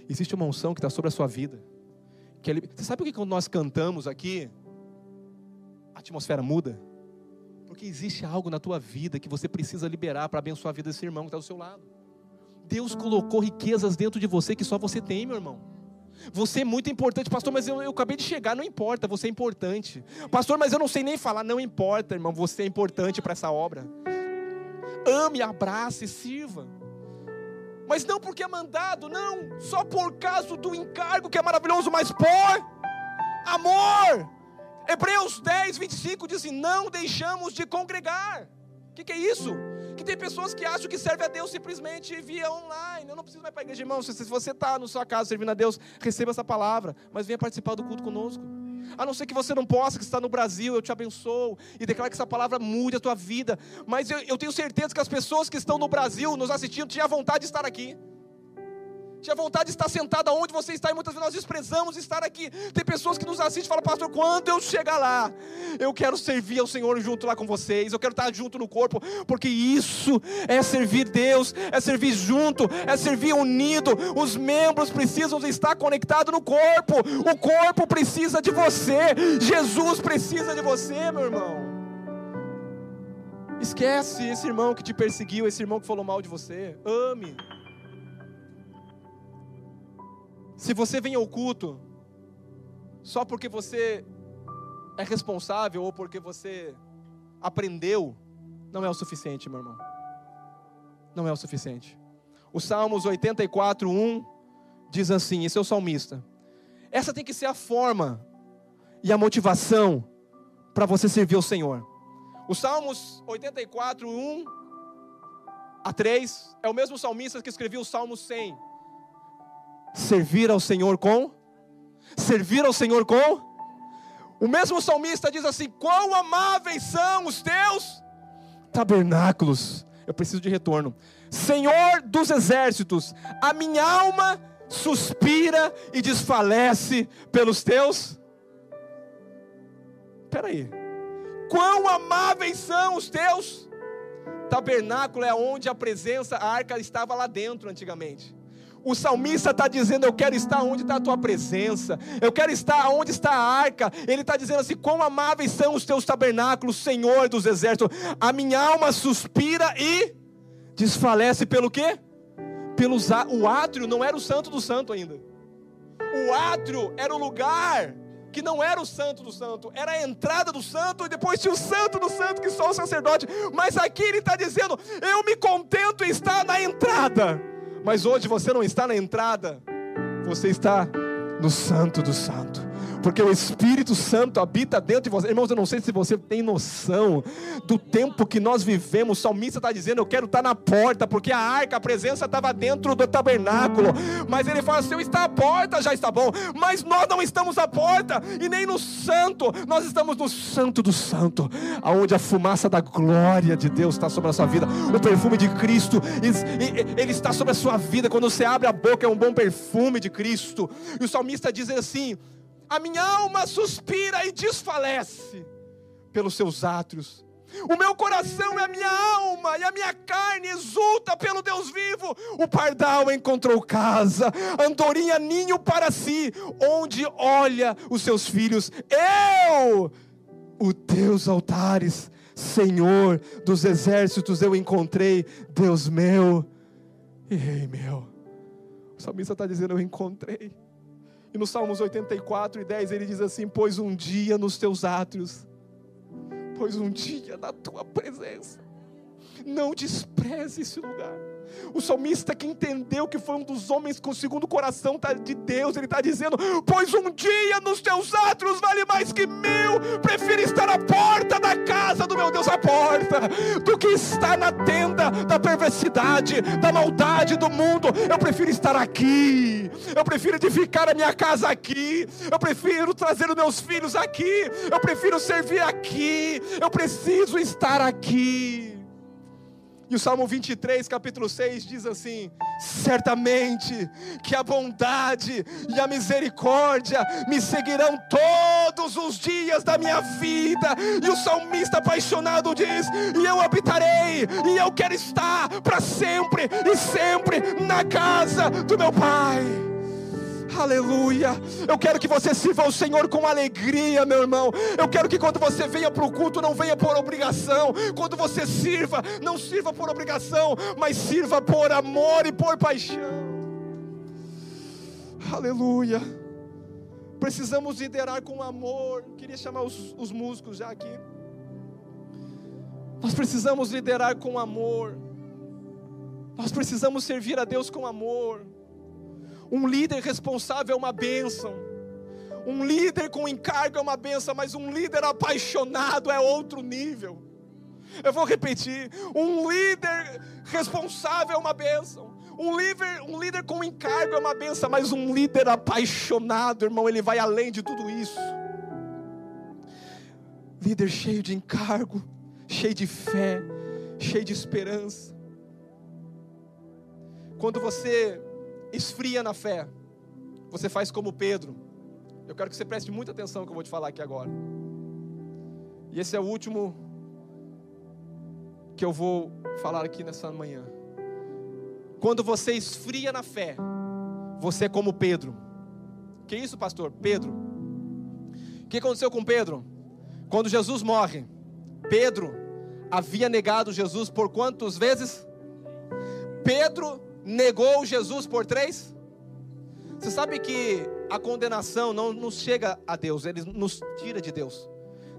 Existe uma unção que está sobre a sua vida. Que ele... Você sabe por que quando nós cantamos aqui, a atmosfera muda? Porque existe algo na tua vida que você precisa liberar para abençoar a vida desse irmão que está do seu lado. Deus colocou riquezas dentro de você que só você tem, meu irmão. Você é muito importante, pastor, mas eu, eu, acabei de chegar, não importa, você é importante. Pastor, mas eu não sei nem falar, não importa, irmão, você é importante para essa obra. Ame, abrace, sirva mas não porque é mandado, não, só por causa do encargo que é maravilhoso, mas por amor. Hebreus 10, 25 diz assim: Não deixamos de congregar. O que, que, é isso? Que tem pessoas que acham que serve a Deus simplesmente via online. Eu não preciso mais para a igreja, irmão. Se você está na sua casa servindo a Deus, receba essa palavra, mas venha participar do culto conosco. A não ser que você não possa, que está no Brasil, eu te abençoo e declaro que essa palavra mude a tua vida. Mas eu, eu tenho certeza que as pessoas que estão no Brasil nos assistindo tinham vontade de estar aqui tinha vontade de estar sentada onde você está, e muitas vezes nós desprezamos estar aqui. Tem pessoas que nos assistem e falam, pastor, quando eu chegar lá, eu quero servir ao Senhor junto lá com vocês, eu quero estar junto no corpo, porque isso é servir Deus, é servir junto, é servir unido. Os membros precisam estar conectados no corpo, o corpo precisa de você, Jesus precisa de você, meu irmão. Esquece esse irmão que te perseguiu, esse irmão que falou mal de você. Ame. Se você vem ao culto só porque você é responsável ou porque você aprendeu, não é o suficiente, meu irmão. Não é o suficiente. O Salmos 84, 1 diz assim: esse é o salmista. Essa tem que ser a forma e a motivação para você servir ao Senhor. O Salmos 84, 1 a 3 é o mesmo salmista que escreveu o Salmo 100. Servir ao Senhor com? Servir ao Senhor com? O mesmo salmista diz assim: Quão amáveis são os teus tabernáculos. Eu preciso de retorno. Senhor dos exércitos, a minha alma suspira e desfalece pelos teus. Espera aí. Quão amáveis são os teus tabernáculo é onde a presença, a arca estava lá dentro antigamente. O salmista está dizendo: Eu quero estar onde está a tua presença, eu quero estar onde está a arca. Ele está dizendo assim: Quão amáveis são os teus tabernáculos, Senhor dos exércitos. A minha alma suspira e desfalece pelo quê? Pelos, o átrio não era o santo do santo ainda. O átrio era o lugar que não era o santo do santo, era a entrada do santo, e depois tinha o santo do santo, que só o sacerdote. Mas aqui ele está dizendo: Eu me contento em estar na entrada. Mas hoje você não está na entrada, você está no santo do santo porque o Espírito Santo habita dentro de você. Irmãos, eu não sei se você tem noção do tempo que nós vivemos. O salmista está dizendo: Eu quero estar na porta, porque a arca, a presença estava dentro do tabernáculo. Mas ele fala: Se eu estar à porta, já está bom. Mas nós não estamos à porta e nem no santo, nós estamos no santo do santo, aonde a fumaça da glória de Deus está sobre a sua vida, o perfume de Cristo, ele está sobre a sua vida. Quando você abre a boca, é um bom perfume de Cristo. E o salmista diz assim: a minha alma suspira e desfalece pelos seus átrios. O meu coração é a minha alma e a minha carne exulta pelo Deus vivo. O pardal encontrou casa, andorinha ninho para si, onde olha os seus filhos. Eu, o Deus altares, Senhor dos exércitos, eu encontrei, Deus meu e Rei meu. O salmista está dizendo: Eu encontrei. E no Salmos 84 e 10 ele diz assim: Pois um dia nos teus átrios, pois um dia na tua presença, não despreze esse lugar. O salmista que entendeu que foi um dos homens com o segundo coração tá, de Deus, ele está dizendo: Pois um dia nos teus átrios vale mais que mil, prefiro estar à porta da casa do meu Deus, à porta, do que estar na tenda da perversidade, da maldade do mundo. Eu prefiro estar aqui, eu prefiro edificar a minha casa aqui, eu prefiro trazer os meus filhos aqui, eu prefiro servir aqui, eu preciso estar aqui. E o Salmo 23, capítulo 6 diz assim: Certamente que a bondade e a misericórdia me seguirão todos os dias da minha vida. E o salmista apaixonado diz: E eu habitarei, e eu quero estar para sempre e sempre na casa do meu Pai. Aleluia. Eu quero que você sirva ao Senhor com alegria, meu irmão. Eu quero que quando você venha para o culto, não venha por obrigação. Quando você sirva, não sirva por obrigação, mas sirva por amor e por paixão. Aleluia. Precisamos liderar com amor. Queria chamar os, os músicos já aqui. Nós precisamos liderar com amor. Nós precisamos servir a Deus com amor. Um líder responsável é uma bênção. Um líder com encargo é uma bênção, mas um líder apaixonado é outro nível. Eu vou repetir: um líder responsável é uma bênção. Um líder, um líder com encargo é uma benção, mas um líder apaixonado, irmão, ele vai além de tudo isso. Líder cheio de encargo, cheio de fé, cheio de esperança. Quando você esfria na fé, você faz como Pedro. Eu quero que você preste muita atenção no que eu vou te falar aqui agora. E esse é o último que eu vou falar aqui nessa manhã. Quando você esfria na fé, você é como Pedro. Que isso, pastor? Pedro. O que aconteceu com Pedro? Quando Jesus morre, Pedro havia negado Jesus por quantas vezes? Pedro negou Jesus por três? Você sabe que a condenação não nos chega a Deus, ele nos tira de Deus.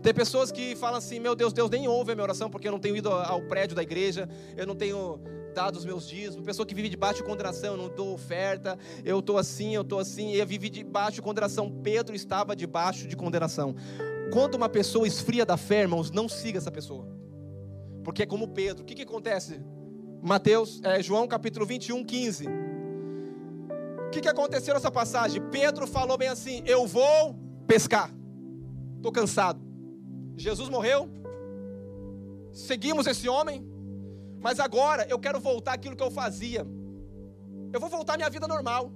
Tem pessoas que falam assim: Meu Deus, Deus nem ouve a minha oração porque eu não tenho ido ao prédio da igreja, eu não tenho dar dos meus dízimos, pessoa que vive debaixo de condenação, eu não dou oferta, eu estou assim, eu estou assim, e vive debaixo de condenação. Pedro estava debaixo de condenação. Quando uma pessoa esfria da fé, irmãos, não siga essa pessoa. Porque é como Pedro. O que, que acontece? Mateus, é, João capítulo 21, 15. O que, que aconteceu nessa passagem? Pedro falou bem assim: Eu vou pescar. Estou cansado. Jesus morreu. Seguimos esse homem. Mas agora eu quero voltar àquilo que eu fazia. Eu vou voltar à minha vida normal.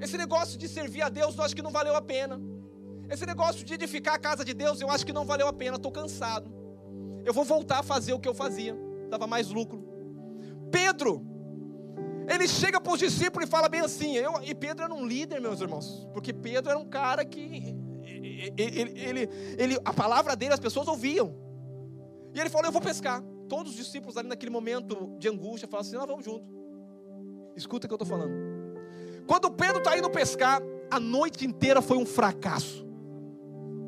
Esse negócio de servir a Deus eu acho que não valeu a pena. Esse negócio de edificar a casa de Deus eu acho que não valeu a pena. Estou cansado. Eu vou voltar a fazer o que eu fazia. Dava mais lucro. Pedro, ele chega para os discípulos e fala bem assim. Eu, e Pedro era um líder, meus irmãos. Porque Pedro era um cara que. Ele, ele, ele, a palavra dele as pessoas ouviam. E ele falou: Eu vou pescar. Todos os discípulos ali naquele momento de angústia falam assim: Nós vamos junto. Escuta o que eu estou falando. Quando Pedro está indo pescar, a noite inteira foi um fracasso.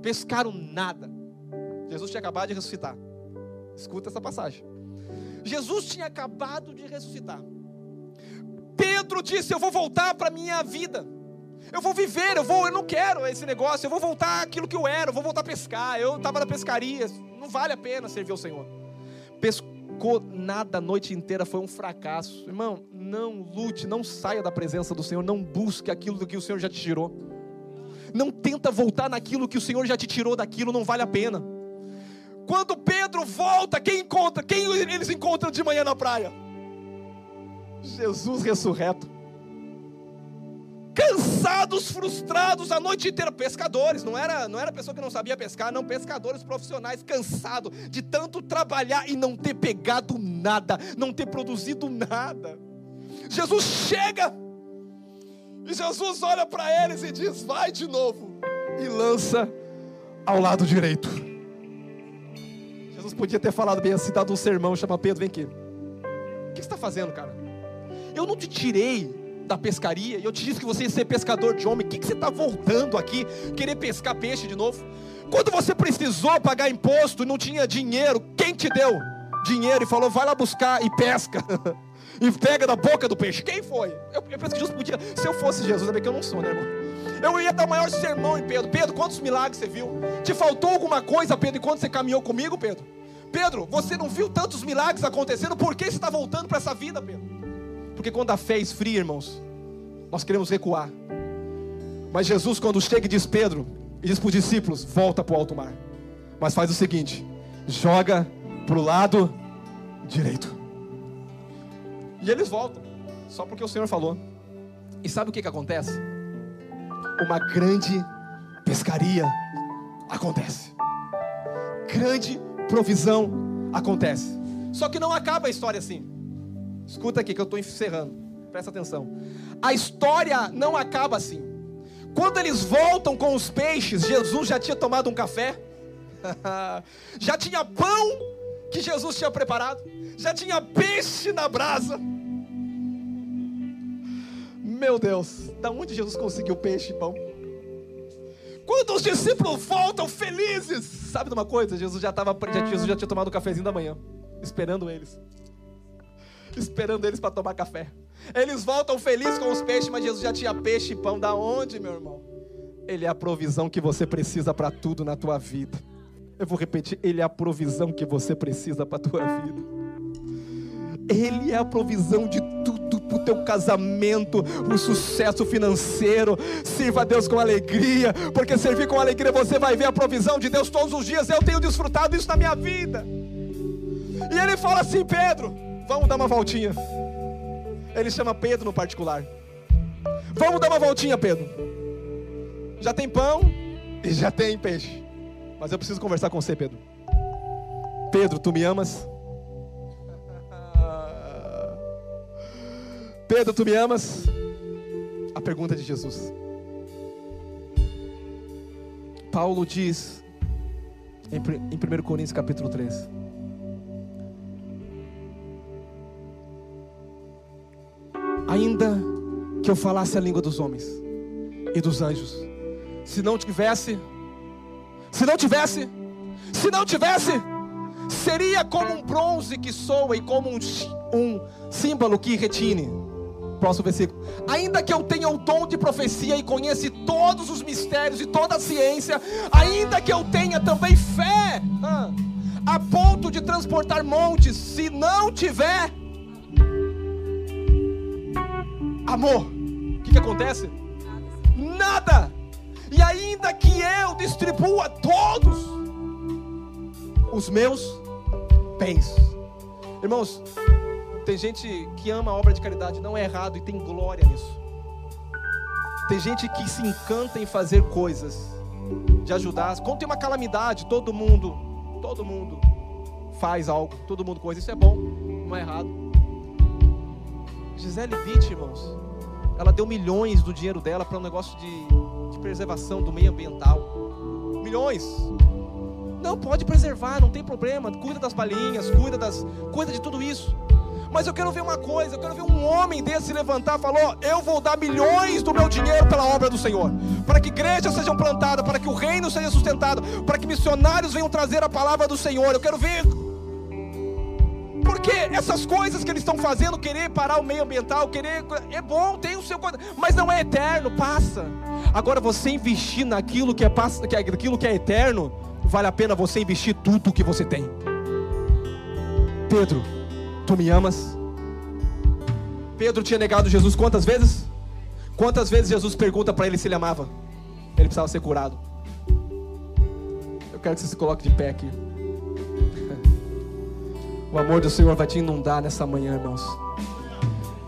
Pescaram nada. Jesus tinha acabado de ressuscitar. Escuta essa passagem. Jesus tinha acabado de ressuscitar. Pedro disse: Eu vou voltar para a minha vida. Eu vou viver, eu vou, eu não quero esse negócio, eu vou voltar aquilo que eu era, eu vou voltar a pescar. Eu estava na pescaria, não vale a pena servir ao Senhor. Pescou nada a noite inteira, foi um fracasso. Irmão, não lute, não saia da presença do Senhor, não busque aquilo do que o Senhor já te tirou. Não tenta voltar naquilo que o Senhor já te tirou daquilo, não vale a pena. Quando Pedro volta, quem encontra? Quem eles encontram de manhã na praia? Jesus ressurreto. Cansados, frustrados a noite inteira, pescadores, não era, não era pessoa que não sabia pescar, não, pescadores profissionais, cansados de tanto trabalhar e não ter pegado nada, não ter produzido nada. Jesus chega, e Jesus olha para eles e diz: Vai de novo, e lança ao lado direito. Jesus podia ter falado bem assim, dado um sermão, chama Pedro, vem aqui. O que você está fazendo, cara? Eu não te tirei da pescaria, e eu te disse que você ia ser pescador de homem. O que, você está voltando aqui, querer pescar peixe de novo? Quando você precisou pagar imposto e não tinha dinheiro, quem te deu dinheiro e falou, vai lá buscar e pesca? e pega da boca do peixe. Quem foi? Eu, eu penso que Jesus podia. Se eu fosse Jesus, é bem que eu não sou, né, irmão? Eu ia dar o maior sermão em Pedro. Pedro, quantos milagres você viu? Te faltou alguma coisa, Pedro, enquanto você caminhou comigo, Pedro? Pedro, você não viu tantos milagres acontecendo? Por que você está voltando para essa vida, Pedro? Porque quando a fé esfria, irmãos, nós queremos recuar. Mas Jesus, quando chega e diz Pedro, e diz para os discípulos: volta para o alto mar. Mas faz o seguinte: joga para o lado direito. E eles voltam, só porque o Senhor falou. E sabe o que, que acontece? Uma grande pescaria acontece. Grande provisão acontece. Só que não acaba a história assim. Escuta aqui que eu estou encerrando. Presta atenção. A história não acaba assim. Quando eles voltam com os peixes, Jesus já tinha tomado um café, já tinha pão que Jesus tinha preparado, já tinha peixe na brasa. Meu Deus, da onde Jesus conseguiu peixe e pão? Quando os discípulos voltam felizes, sabe de uma coisa? Jesus já estava, Jesus já tinha tomado o cafezinho da manhã, esperando eles, esperando eles para tomar café. Eles voltam felizes com os peixes, mas Jesus já tinha peixe e pão. Da onde, meu irmão? Ele é a provisão que você precisa para tudo na tua vida. Eu vou repetir, ele é a provisão que você precisa para tua vida. Ele é a provisão de tudo para o teu casamento, o sucesso financeiro. Sirva a Deus com alegria, porque servir com alegria você vai ver a provisão de Deus todos os dias. Eu tenho desfrutado isso na minha vida. E ele fala assim: Pedro, vamos dar uma voltinha. Ele chama Pedro no particular. Vamos dar uma voltinha, Pedro. Já tem pão e já tem peixe. Mas eu preciso conversar com você, Pedro. Pedro, tu me amas? Pedro, tu me amas? A pergunta de Jesus. Paulo diz em 1 Coríntios capítulo 3. Ainda que eu falasse a língua dos homens e dos anjos, se não tivesse se não tivesse, se não tivesse, seria como um bronze que soa e como um, um símbolo que retine. Próximo versículo. Ainda que eu tenha o dom de profecia e conheça todos os mistérios e toda a ciência, ainda que eu tenha também fé, ah, a ponto de transportar montes, se não tiver amor, o que, que acontece? Nada. E ainda que eu distribua todos os meus bens, irmãos, tem gente que ama a obra de caridade, não é errado e tem glória nisso. Tem gente que se encanta em fazer coisas, de ajudar. Quando tem uma calamidade, todo mundo, todo mundo faz algo, todo mundo coisa. Isso é bom, não é errado. Gisele Witt, irmãos, ela deu milhões do dinheiro dela para um negócio de, de preservação do meio ambiental. Milhões. Não, pode preservar, não tem problema. Cuida das balinhas, cuida das, cuida de tudo isso. Mas eu quero ver uma coisa, eu quero ver um homem desse se levantar e falar: Eu vou dar milhões do meu dinheiro pela obra do Senhor, para que igrejas sejam plantadas, para que o reino seja sustentado, para que missionários venham trazer a palavra do Senhor. Eu quero ver. Porque essas coisas que eles estão fazendo, querer parar o meio ambiental, querer. É bom, tem o seu. Mas não é eterno, passa. Agora você investir naquilo que é, aquilo que é eterno, vale a pena você investir tudo o que você tem. Pedro, Tu me amas? Pedro tinha negado Jesus quantas vezes? Quantas vezes Jesus pergunta para ele se ele amava? Ele precisava ser curado. Eu quero que você se coloque de pé aqui. O amor do Senhor vai te inundar nessa manhã, irmãos.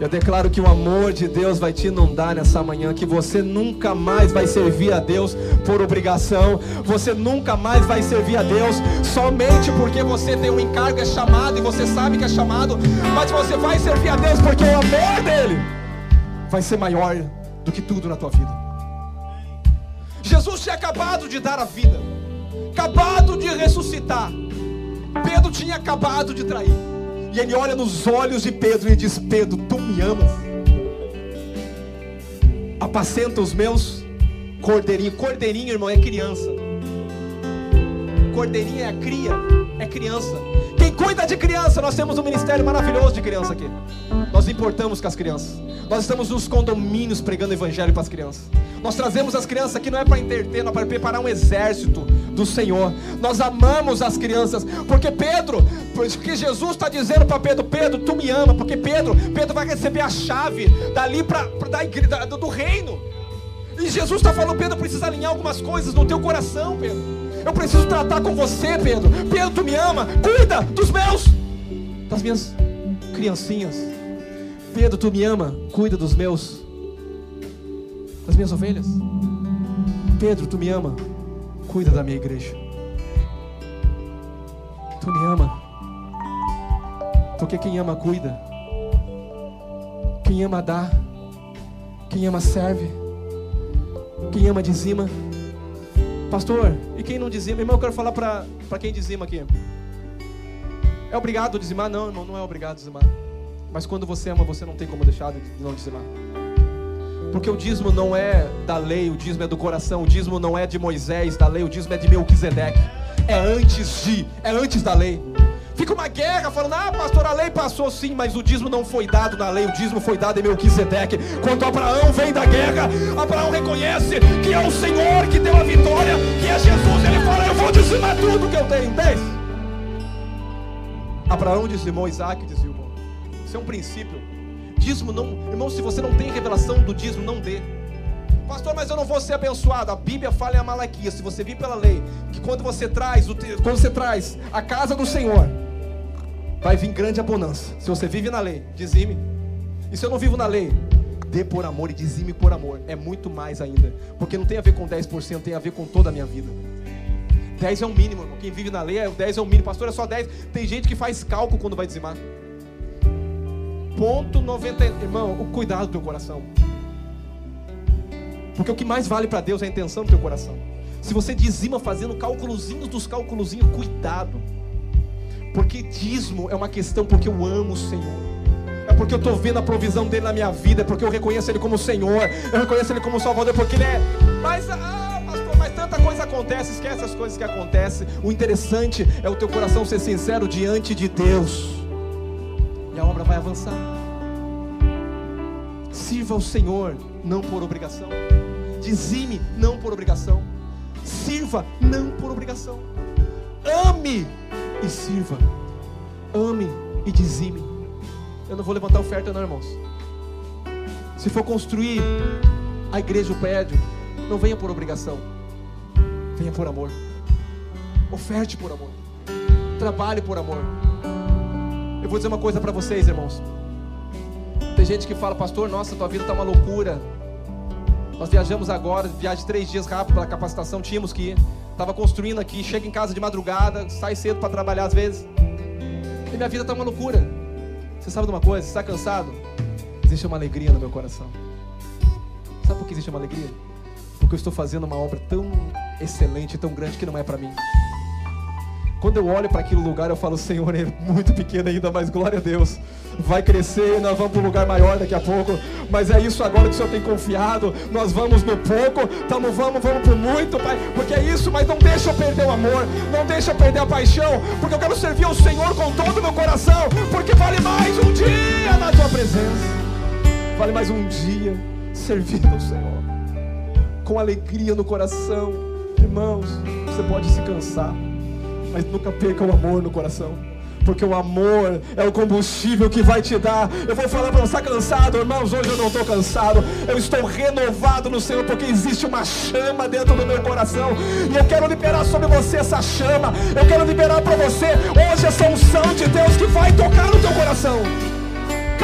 Eu declaro que o amor de Deus vai te inundar nessa manhã, que você nunca mais vai servir a Deus por obrigação, você nunca mais vai servir a Deus somente porque você tem um encargo, é chamado e você sabe que é chamado, mas você vai servir a Deus porque o amor dele vai ser maior do que tudo na tua vida. Jesus tinha acabado de dar a vida, acabado de ressuscitar, Pedro tinha acabado de trair. E ele olha nos olhos de Pedro e diz: Pedro, tu me amas? Apacenta os meus cordeirinhos. Cordeirinho, irmão, é criança. Cordeirinho é a cria, é criança. Quem cuida de criança, nós temos um ministério maravilhoso de criança aqui. Nós importamos com as crianças. Nós estamos nos condomínios pregando evangelho para as crianças. Nós trazemos as crianças aqui não é para entreter, não é para preparar um exército do Senhor. Nós amamos as crianças, porque Pedro, porque Jesus está dizendo para Pedro, Pedro, tu me ama, porque Pedro, Pedro vai receber a chave dali para da do reino. E Jesus está falando, Pedro, precisa alinhar algumas coisas no teu coração, Pedro. Eu preciso tratar com você, Pedro. Pedro, tu me ama, cuida dos meus, das minhas criancinhas. Pedro, tu me ama, cuida dos meus das minhas ovelhas. Pedro, tu me ama, cuida da minha igreja. Tu me ama, porque quem ama cuida, quem ama dá, quem ama serve, quem ama dizima. Pastor, e quem não dizima? Irmão, eu quero falar para quem dizima aqui. É obrigado a dizimar? Não, irmão, não é obrigado a dizimar. Mas quando você ama, você não tem como deixar de não dizimar. Porque o dízimo não é da lei, o dízimo é do coração, o dízimo não é de Moisés, da lei, o dízimo é de Melquisedeque. É antes de, é antes da lei. Fica uma guerra falando, ah, pastor, a lei passou sim, mas o dízimo não foi dado na lei, o dízimo foi dado em Melquisedeque. Quando Abraão vem da guerra, Abraão reconhece que é o Senhor que deu a vitória, que é Jesus. Ele fala, eu vou dizimar tudo que eu tenho. Abraão dizimou, Isaac dizimou. Isso é um princípio dízimo não, irmão, se você não tem revelação do dízimo, não dê. Pastor, mas eu não vou ser abençoado. A Bíblia fala em Amalequias, se você vir pela lei, que quando você traz, quando você traz a casa do Senhor, vai vir grande abundância. Se você vive na lei, dizime. E se eu não vivo na lei, dê por amor e dizime por amor. É muito mais ainda. Porque não tem a ver com 10%, tem a ver com toda a minha vida. 10 é o mínimo. Quem vive na lei, 10 é o mínimo. Pastor, é só 10. Tem gente que faz cálculo quando vai dizimar. Ponto 90, irmão, o cuidado do teu coração. Porque o que mais vale para Deus é a intenção do teu coração. Se você dizima fazendo cálculozinhos dos cálculozinhos, cuidado. Porque dízimo é uma questão porque eu amo o Senhor. É porque eu estou vendo a provisão dele na minha vida, é porque eu reconheço ele como Senhor, eu reconheço ele como Salvador, porque ele é. Mas, ah, pastor, mas tanta coisa acontece, esquece as coisas que acontecem. O interessante é o teu coração ser sincero diante de Deus. Avançar. Sirva ao Senhor, não por obrigação. Dizime, não por obrigação. Sirva, não por obrigação. Ame e sirva. Ame e dizime. Eu não vou levantar oferta, não, irmãos. Se for construir a igreja, o prédio, não venha por obrigação. Venha por amor. Oferte por amor. Trabalhe por amor. Eu vou dizer uma coisa para vocês, irmãos. Tem gente que fala, pastor, nossa, tua vida está uma loucura. Nós viajamos agora, viagem três dias rápido pela capacitação, tínhamos que ir. Estava construindo aqui, chega em casa de madrugada, sai cedo para trabalhar às vezes. E minha vida está uma loucura. Você sabe de uma coisa? Está cansado? Existe uma alegria no meu coração. Sabe por que existe uma alegria? Porque eu estou fazendo uma obra tão excelente, tão grande que não é para mim. Quando eu olho para aquele lugar, eu falo, Senhor, é muito pequeno ainda, mas glória a Deus. Vai crescer, nós vamos para um lugar maior daqui a pouco. Mas é isso agora que o Senhor tem confiado. Nós vamos no pouco, tamo, vamos, vamos para muito, Pai. Porque é isso, mas não deixa eu perder o amor, não deixa eu perder a paixão. Porque eu quero servir ao Senhor com todo o meu coração. Porque vale mais um dia na tua presença. Vale mais um dia servindo ao Senhor. Com alegria no coração. Irmãos, você pode se cansar mas nunca perca o amor no coração. Porque o amor é o combustível que vai te dar. Eu vou falar para você, está cansado, irmãos. Hoje eu não estou cansado. Eu estou renovado no Senhor, porque existe uma chama dentro do meu coração. E eu quero liberar sobre você essa chama. Eu quero liberar para você hoje essa unção de Deus que vai tocar no teu coração.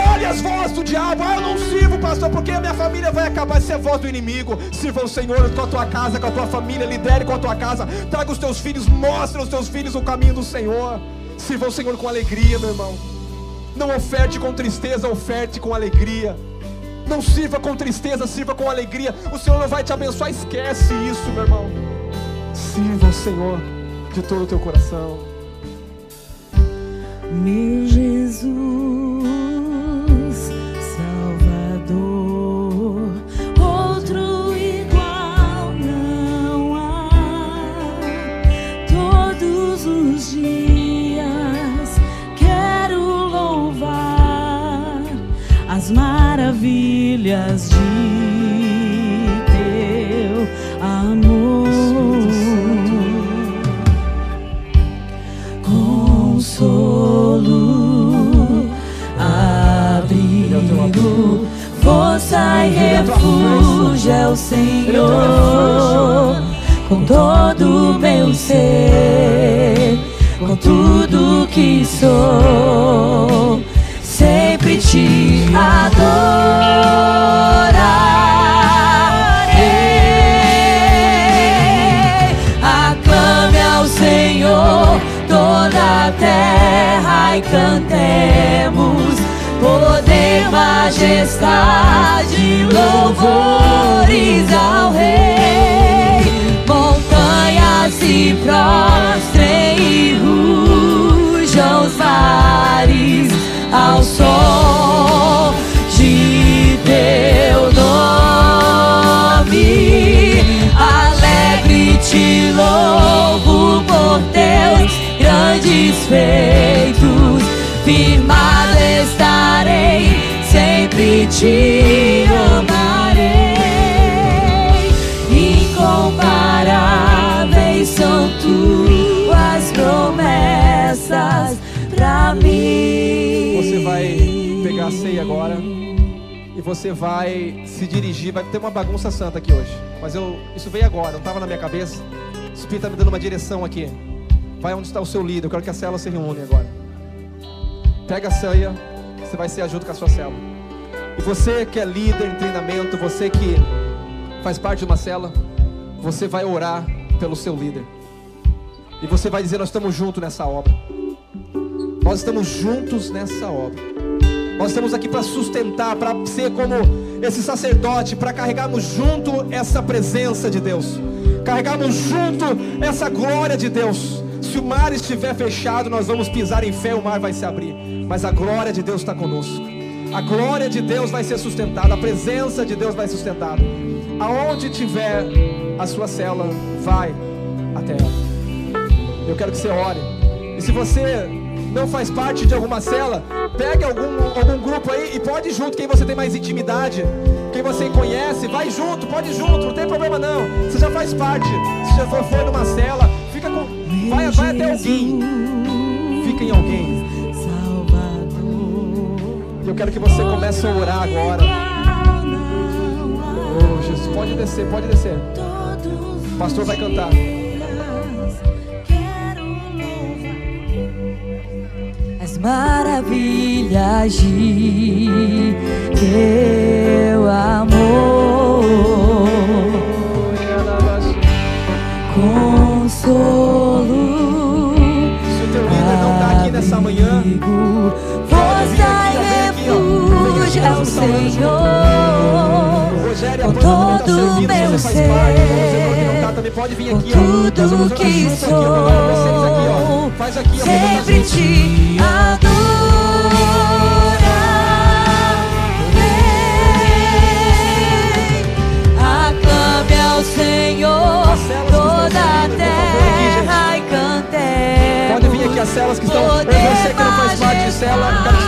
Cale as vozes do diabo. Ah, eu não sirvo, pastor, porque a minha família vai acabar. Isso é voz do inimigo. Sirva o Senhor com a tua casa, com a tua família. Lidere com a tua casa. Traga os teus filhos. Mostre aos teus filhos o caminho do Senhor. Sirva o Senhor com alegria, meu irmão. Não oferte com tristeza, oferte com alegria. Não sirva com tristeza, sirva com alegria. O Senhor não vai te abençoar. Esquece isso, meu irmão. Sirva o Senhor de todo o teu coração. Meu Jesus. Maravilhas de teu amor. Consolo, abrigo, força e refúgio é o Senhor. Com todo o meu ser, com tudo que sou sempre te adorarei. Aclame ao Senhor toda a terra e cantemos poder, majestade, louvores ao Rei. Montanhas se prostrem e rujam os mares ao de teu nome. Alegre te louvo por teus grandes feitos. Firmado estarei, sempre te amarei. Você vai se dirigir. Vai ter uma bagunça santa aqui hoje, mas eu isso veio agora, não estava na minha cabeça. O Espírito está me dando uma direção aqui. Vai onde está o seu líder. Eu quero que a célula se reúne agora. Pega a ceia, você vai ser junto com a sua célula. E você que é líder em treinamento, você que faz parte de uma célula, você vai orar pelo seu líder. E você vai dizer: Nós estamos juntos nessa obra. Nós estamos juntos nessa obra. Nós estamos aqui para sustentar, para ser como esse sacerdote, para carregarmos junto essa presença de Deus, carregarmos junto essa glória de Deus. Se o mar estiver fechado, nós vamos pisar em fé, o mar vai se abrir. Mas a glória de Deus está conosco. A glória de Deus vai ser sustentada, a presença de Deus vai ser sustentada. Aonde tiver a sua cela, vai até ela. Eu quero que você ore. E se você não faz parte de alguma cela, pegue algum, algum grupo aí e pode ir junto. Quem você tem mais intimidade, quem você conhece, vai junto, pode ir junto, não tem problema não. Você já faz parte. Se já for, for numa cela, fica com. Vai, vai até alguém. Fica em alguém. Eu quero que você comece a orar agora. Oh, Jesus, pode descer, pode descer. O pastor vai cantar. As maravilhas de teu amor, consolo. Se o teu líder não está aqui nessa manhã, força e refúgio é o Senhor. Rogério Com tá todo meu parte. O não ser, tá vir com tudo que ó. sempre te. Aclame ao Senhor toda a aqui, terra e cantemos. Pode vir aqui as celas que estão. Você que não faz parte de cela, quero que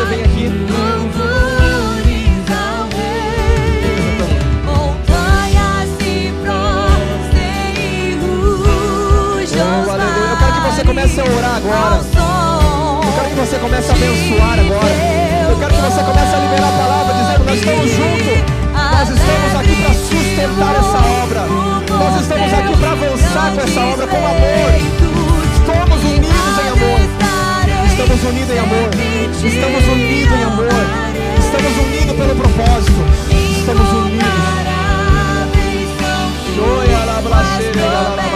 você a orar agora. Eu quero que você comece a abençoar agora. Eu quero que você comece a liberar a palavra dizendo: Nós estamos juntos. Nós estamos aqui para sustentar essa obra. Nós estamos aqui para avançar com essa obra com amor. Estamos unidos em amor. Estamos unidos em amor. Estamos unidos em amor. Estamos unidos pelo propósito. Estamos unidos. Shoya la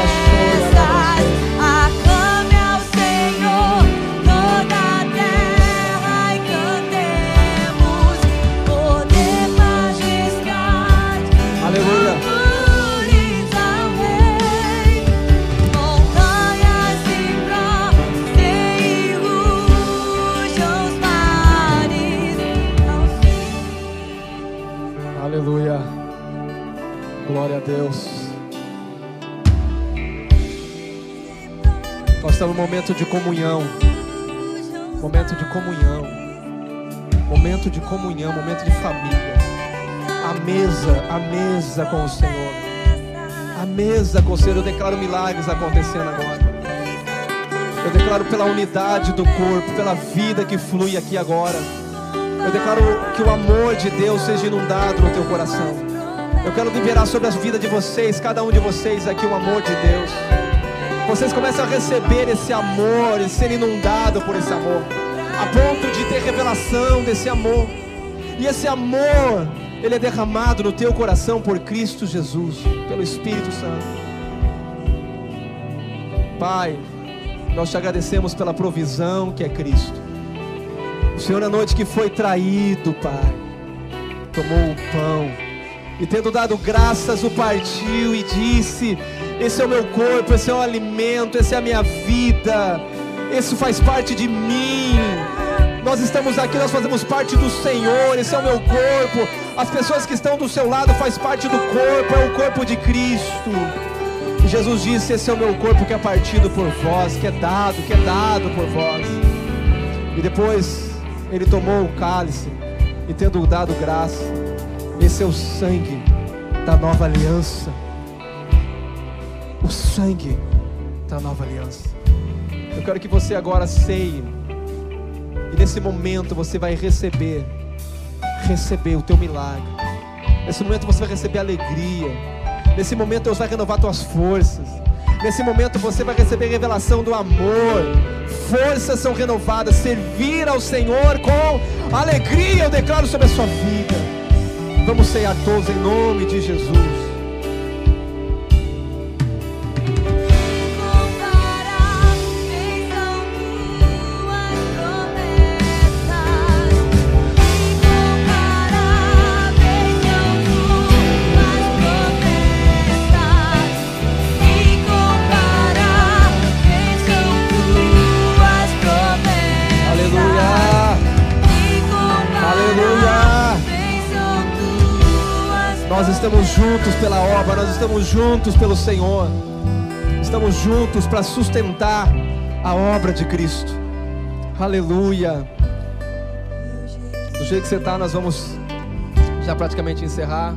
Deus. Nós estamos num momento de comunhão. Momento de comunhão. Momento de comunhão, momento de família. A mesa, a mesa com o Senhor. A mesa com o Senhor. Eu declaro milagres acontecendo agora. Eu declaro pela unidade do corpo, pela vida que flui aqui agora. Eu declaro que o amor de Deus seja inundado no teu coração. Eu quero liberar sobre a vida de vocês, cada um de vocês aqui, o amor de Deus. Vocês começam a receber esse amor e ser inundado por esse amor, a ponto de ter revelação desse amor. E esse amor, ele é derramado no teu coração por Cristo Jesus, pelo Espírito Santo. Pai, nós te agradecemos pela provisão que é Cristo. O Senhor, na noite que foi traído, Pai, tomou o pão e, tendo dado graças, o partiu e disse: Esse é o meu corpo, esse é o alimento, essa é a minha vida, isso faz parte de mim. Nós estamos aqui, nós fazemos parte do Senhor, esse é o meu corpo. As pessoas que estão do seu lado faz parte do corpo, é o corpo de Cristo. E Jesus disse: Esse é o meu corpo que é partido por vós, que é dado, que é dado por vós. E depois ele tomou o cálice e tendo dado graça, esse é o sangue da nova aliança. O sangue da nova aliança. Eu quero que você agora ceie. E nesse momento você vai receber receber o teu milagre. Nesse momento você vai receber alegria. Nesse momento Deus vai renovar tuas forças. Nesse momento você vai receber revelação do amor. Forças são renovadas. Servir ao Senhor com alegria, eu declaro sobre a sua vida. Vamos cear todos em nome de Jesus. Juntos pela obra, nós estamos juntos pelo Senhor. Estamos juntos para sustentar a obra de Cristo. Aleluia. Do jeito que você está, nós vamos já praticamente encerrar.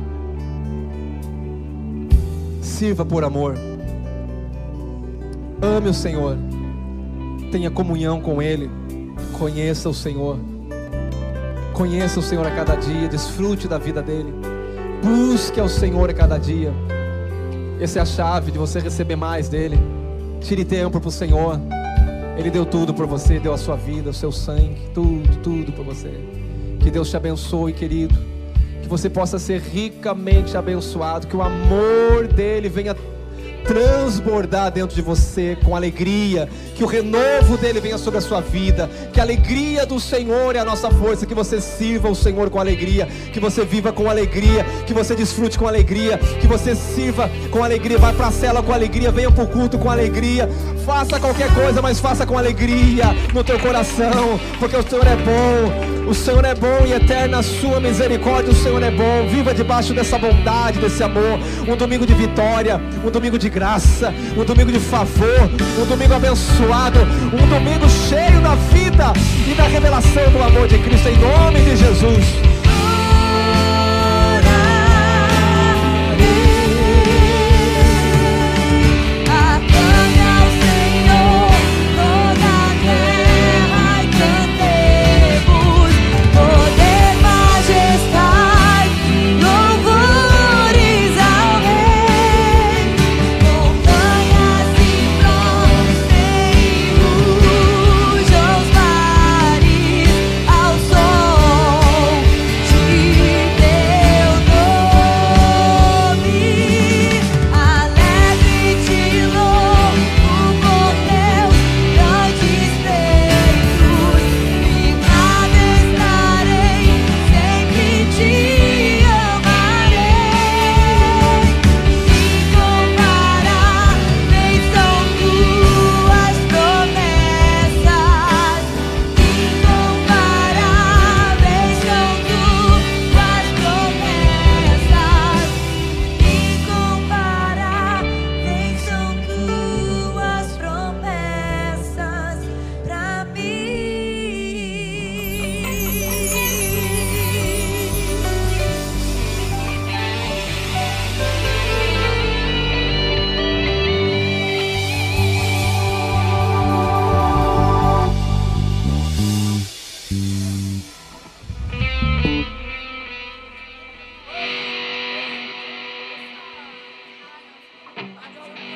Sirva por amor. Ame o Senhor. Tenha comunhão com Ele. Conheça o Senhor. Conheça o Senhor a cada dia. Desfrute da vida dele. Busque ao Senhor a cada dia. Essa é a chave de você receber mais dele. Tire tempo para o Senhor. Ele deu tudo por você, deu a sua vida, o seu sangue, tudo, tudo por você. Que Deus te abençoe, querido. Que você possa ser ricamente abençoado. Que o amor dele venha transbordar dentro de você com alegria, que o renovo dele venha sobre a sua vida, que a alegria do Senhor é a nossa força, que você sirva o Senhor com alegria, que você viva com alegria, que você desfrute com alegria, que você sirva com alegria, vai para a cela com alegria, venha para o culto com alegria, faça qualquer coisa, mas faça com alegria no teu coração, porque o Senhor é bom, o Senhor é bom e eterna a sua misericórdia. O Senhor é bom. Viva debaixo dessa bondade, desse amor. Um domingo de vitória, um domingo de graça, um domingo de favor, um domingo abençoado, um domingo cheio da vida e da revelação do amor de Cristo em nome de Jesus.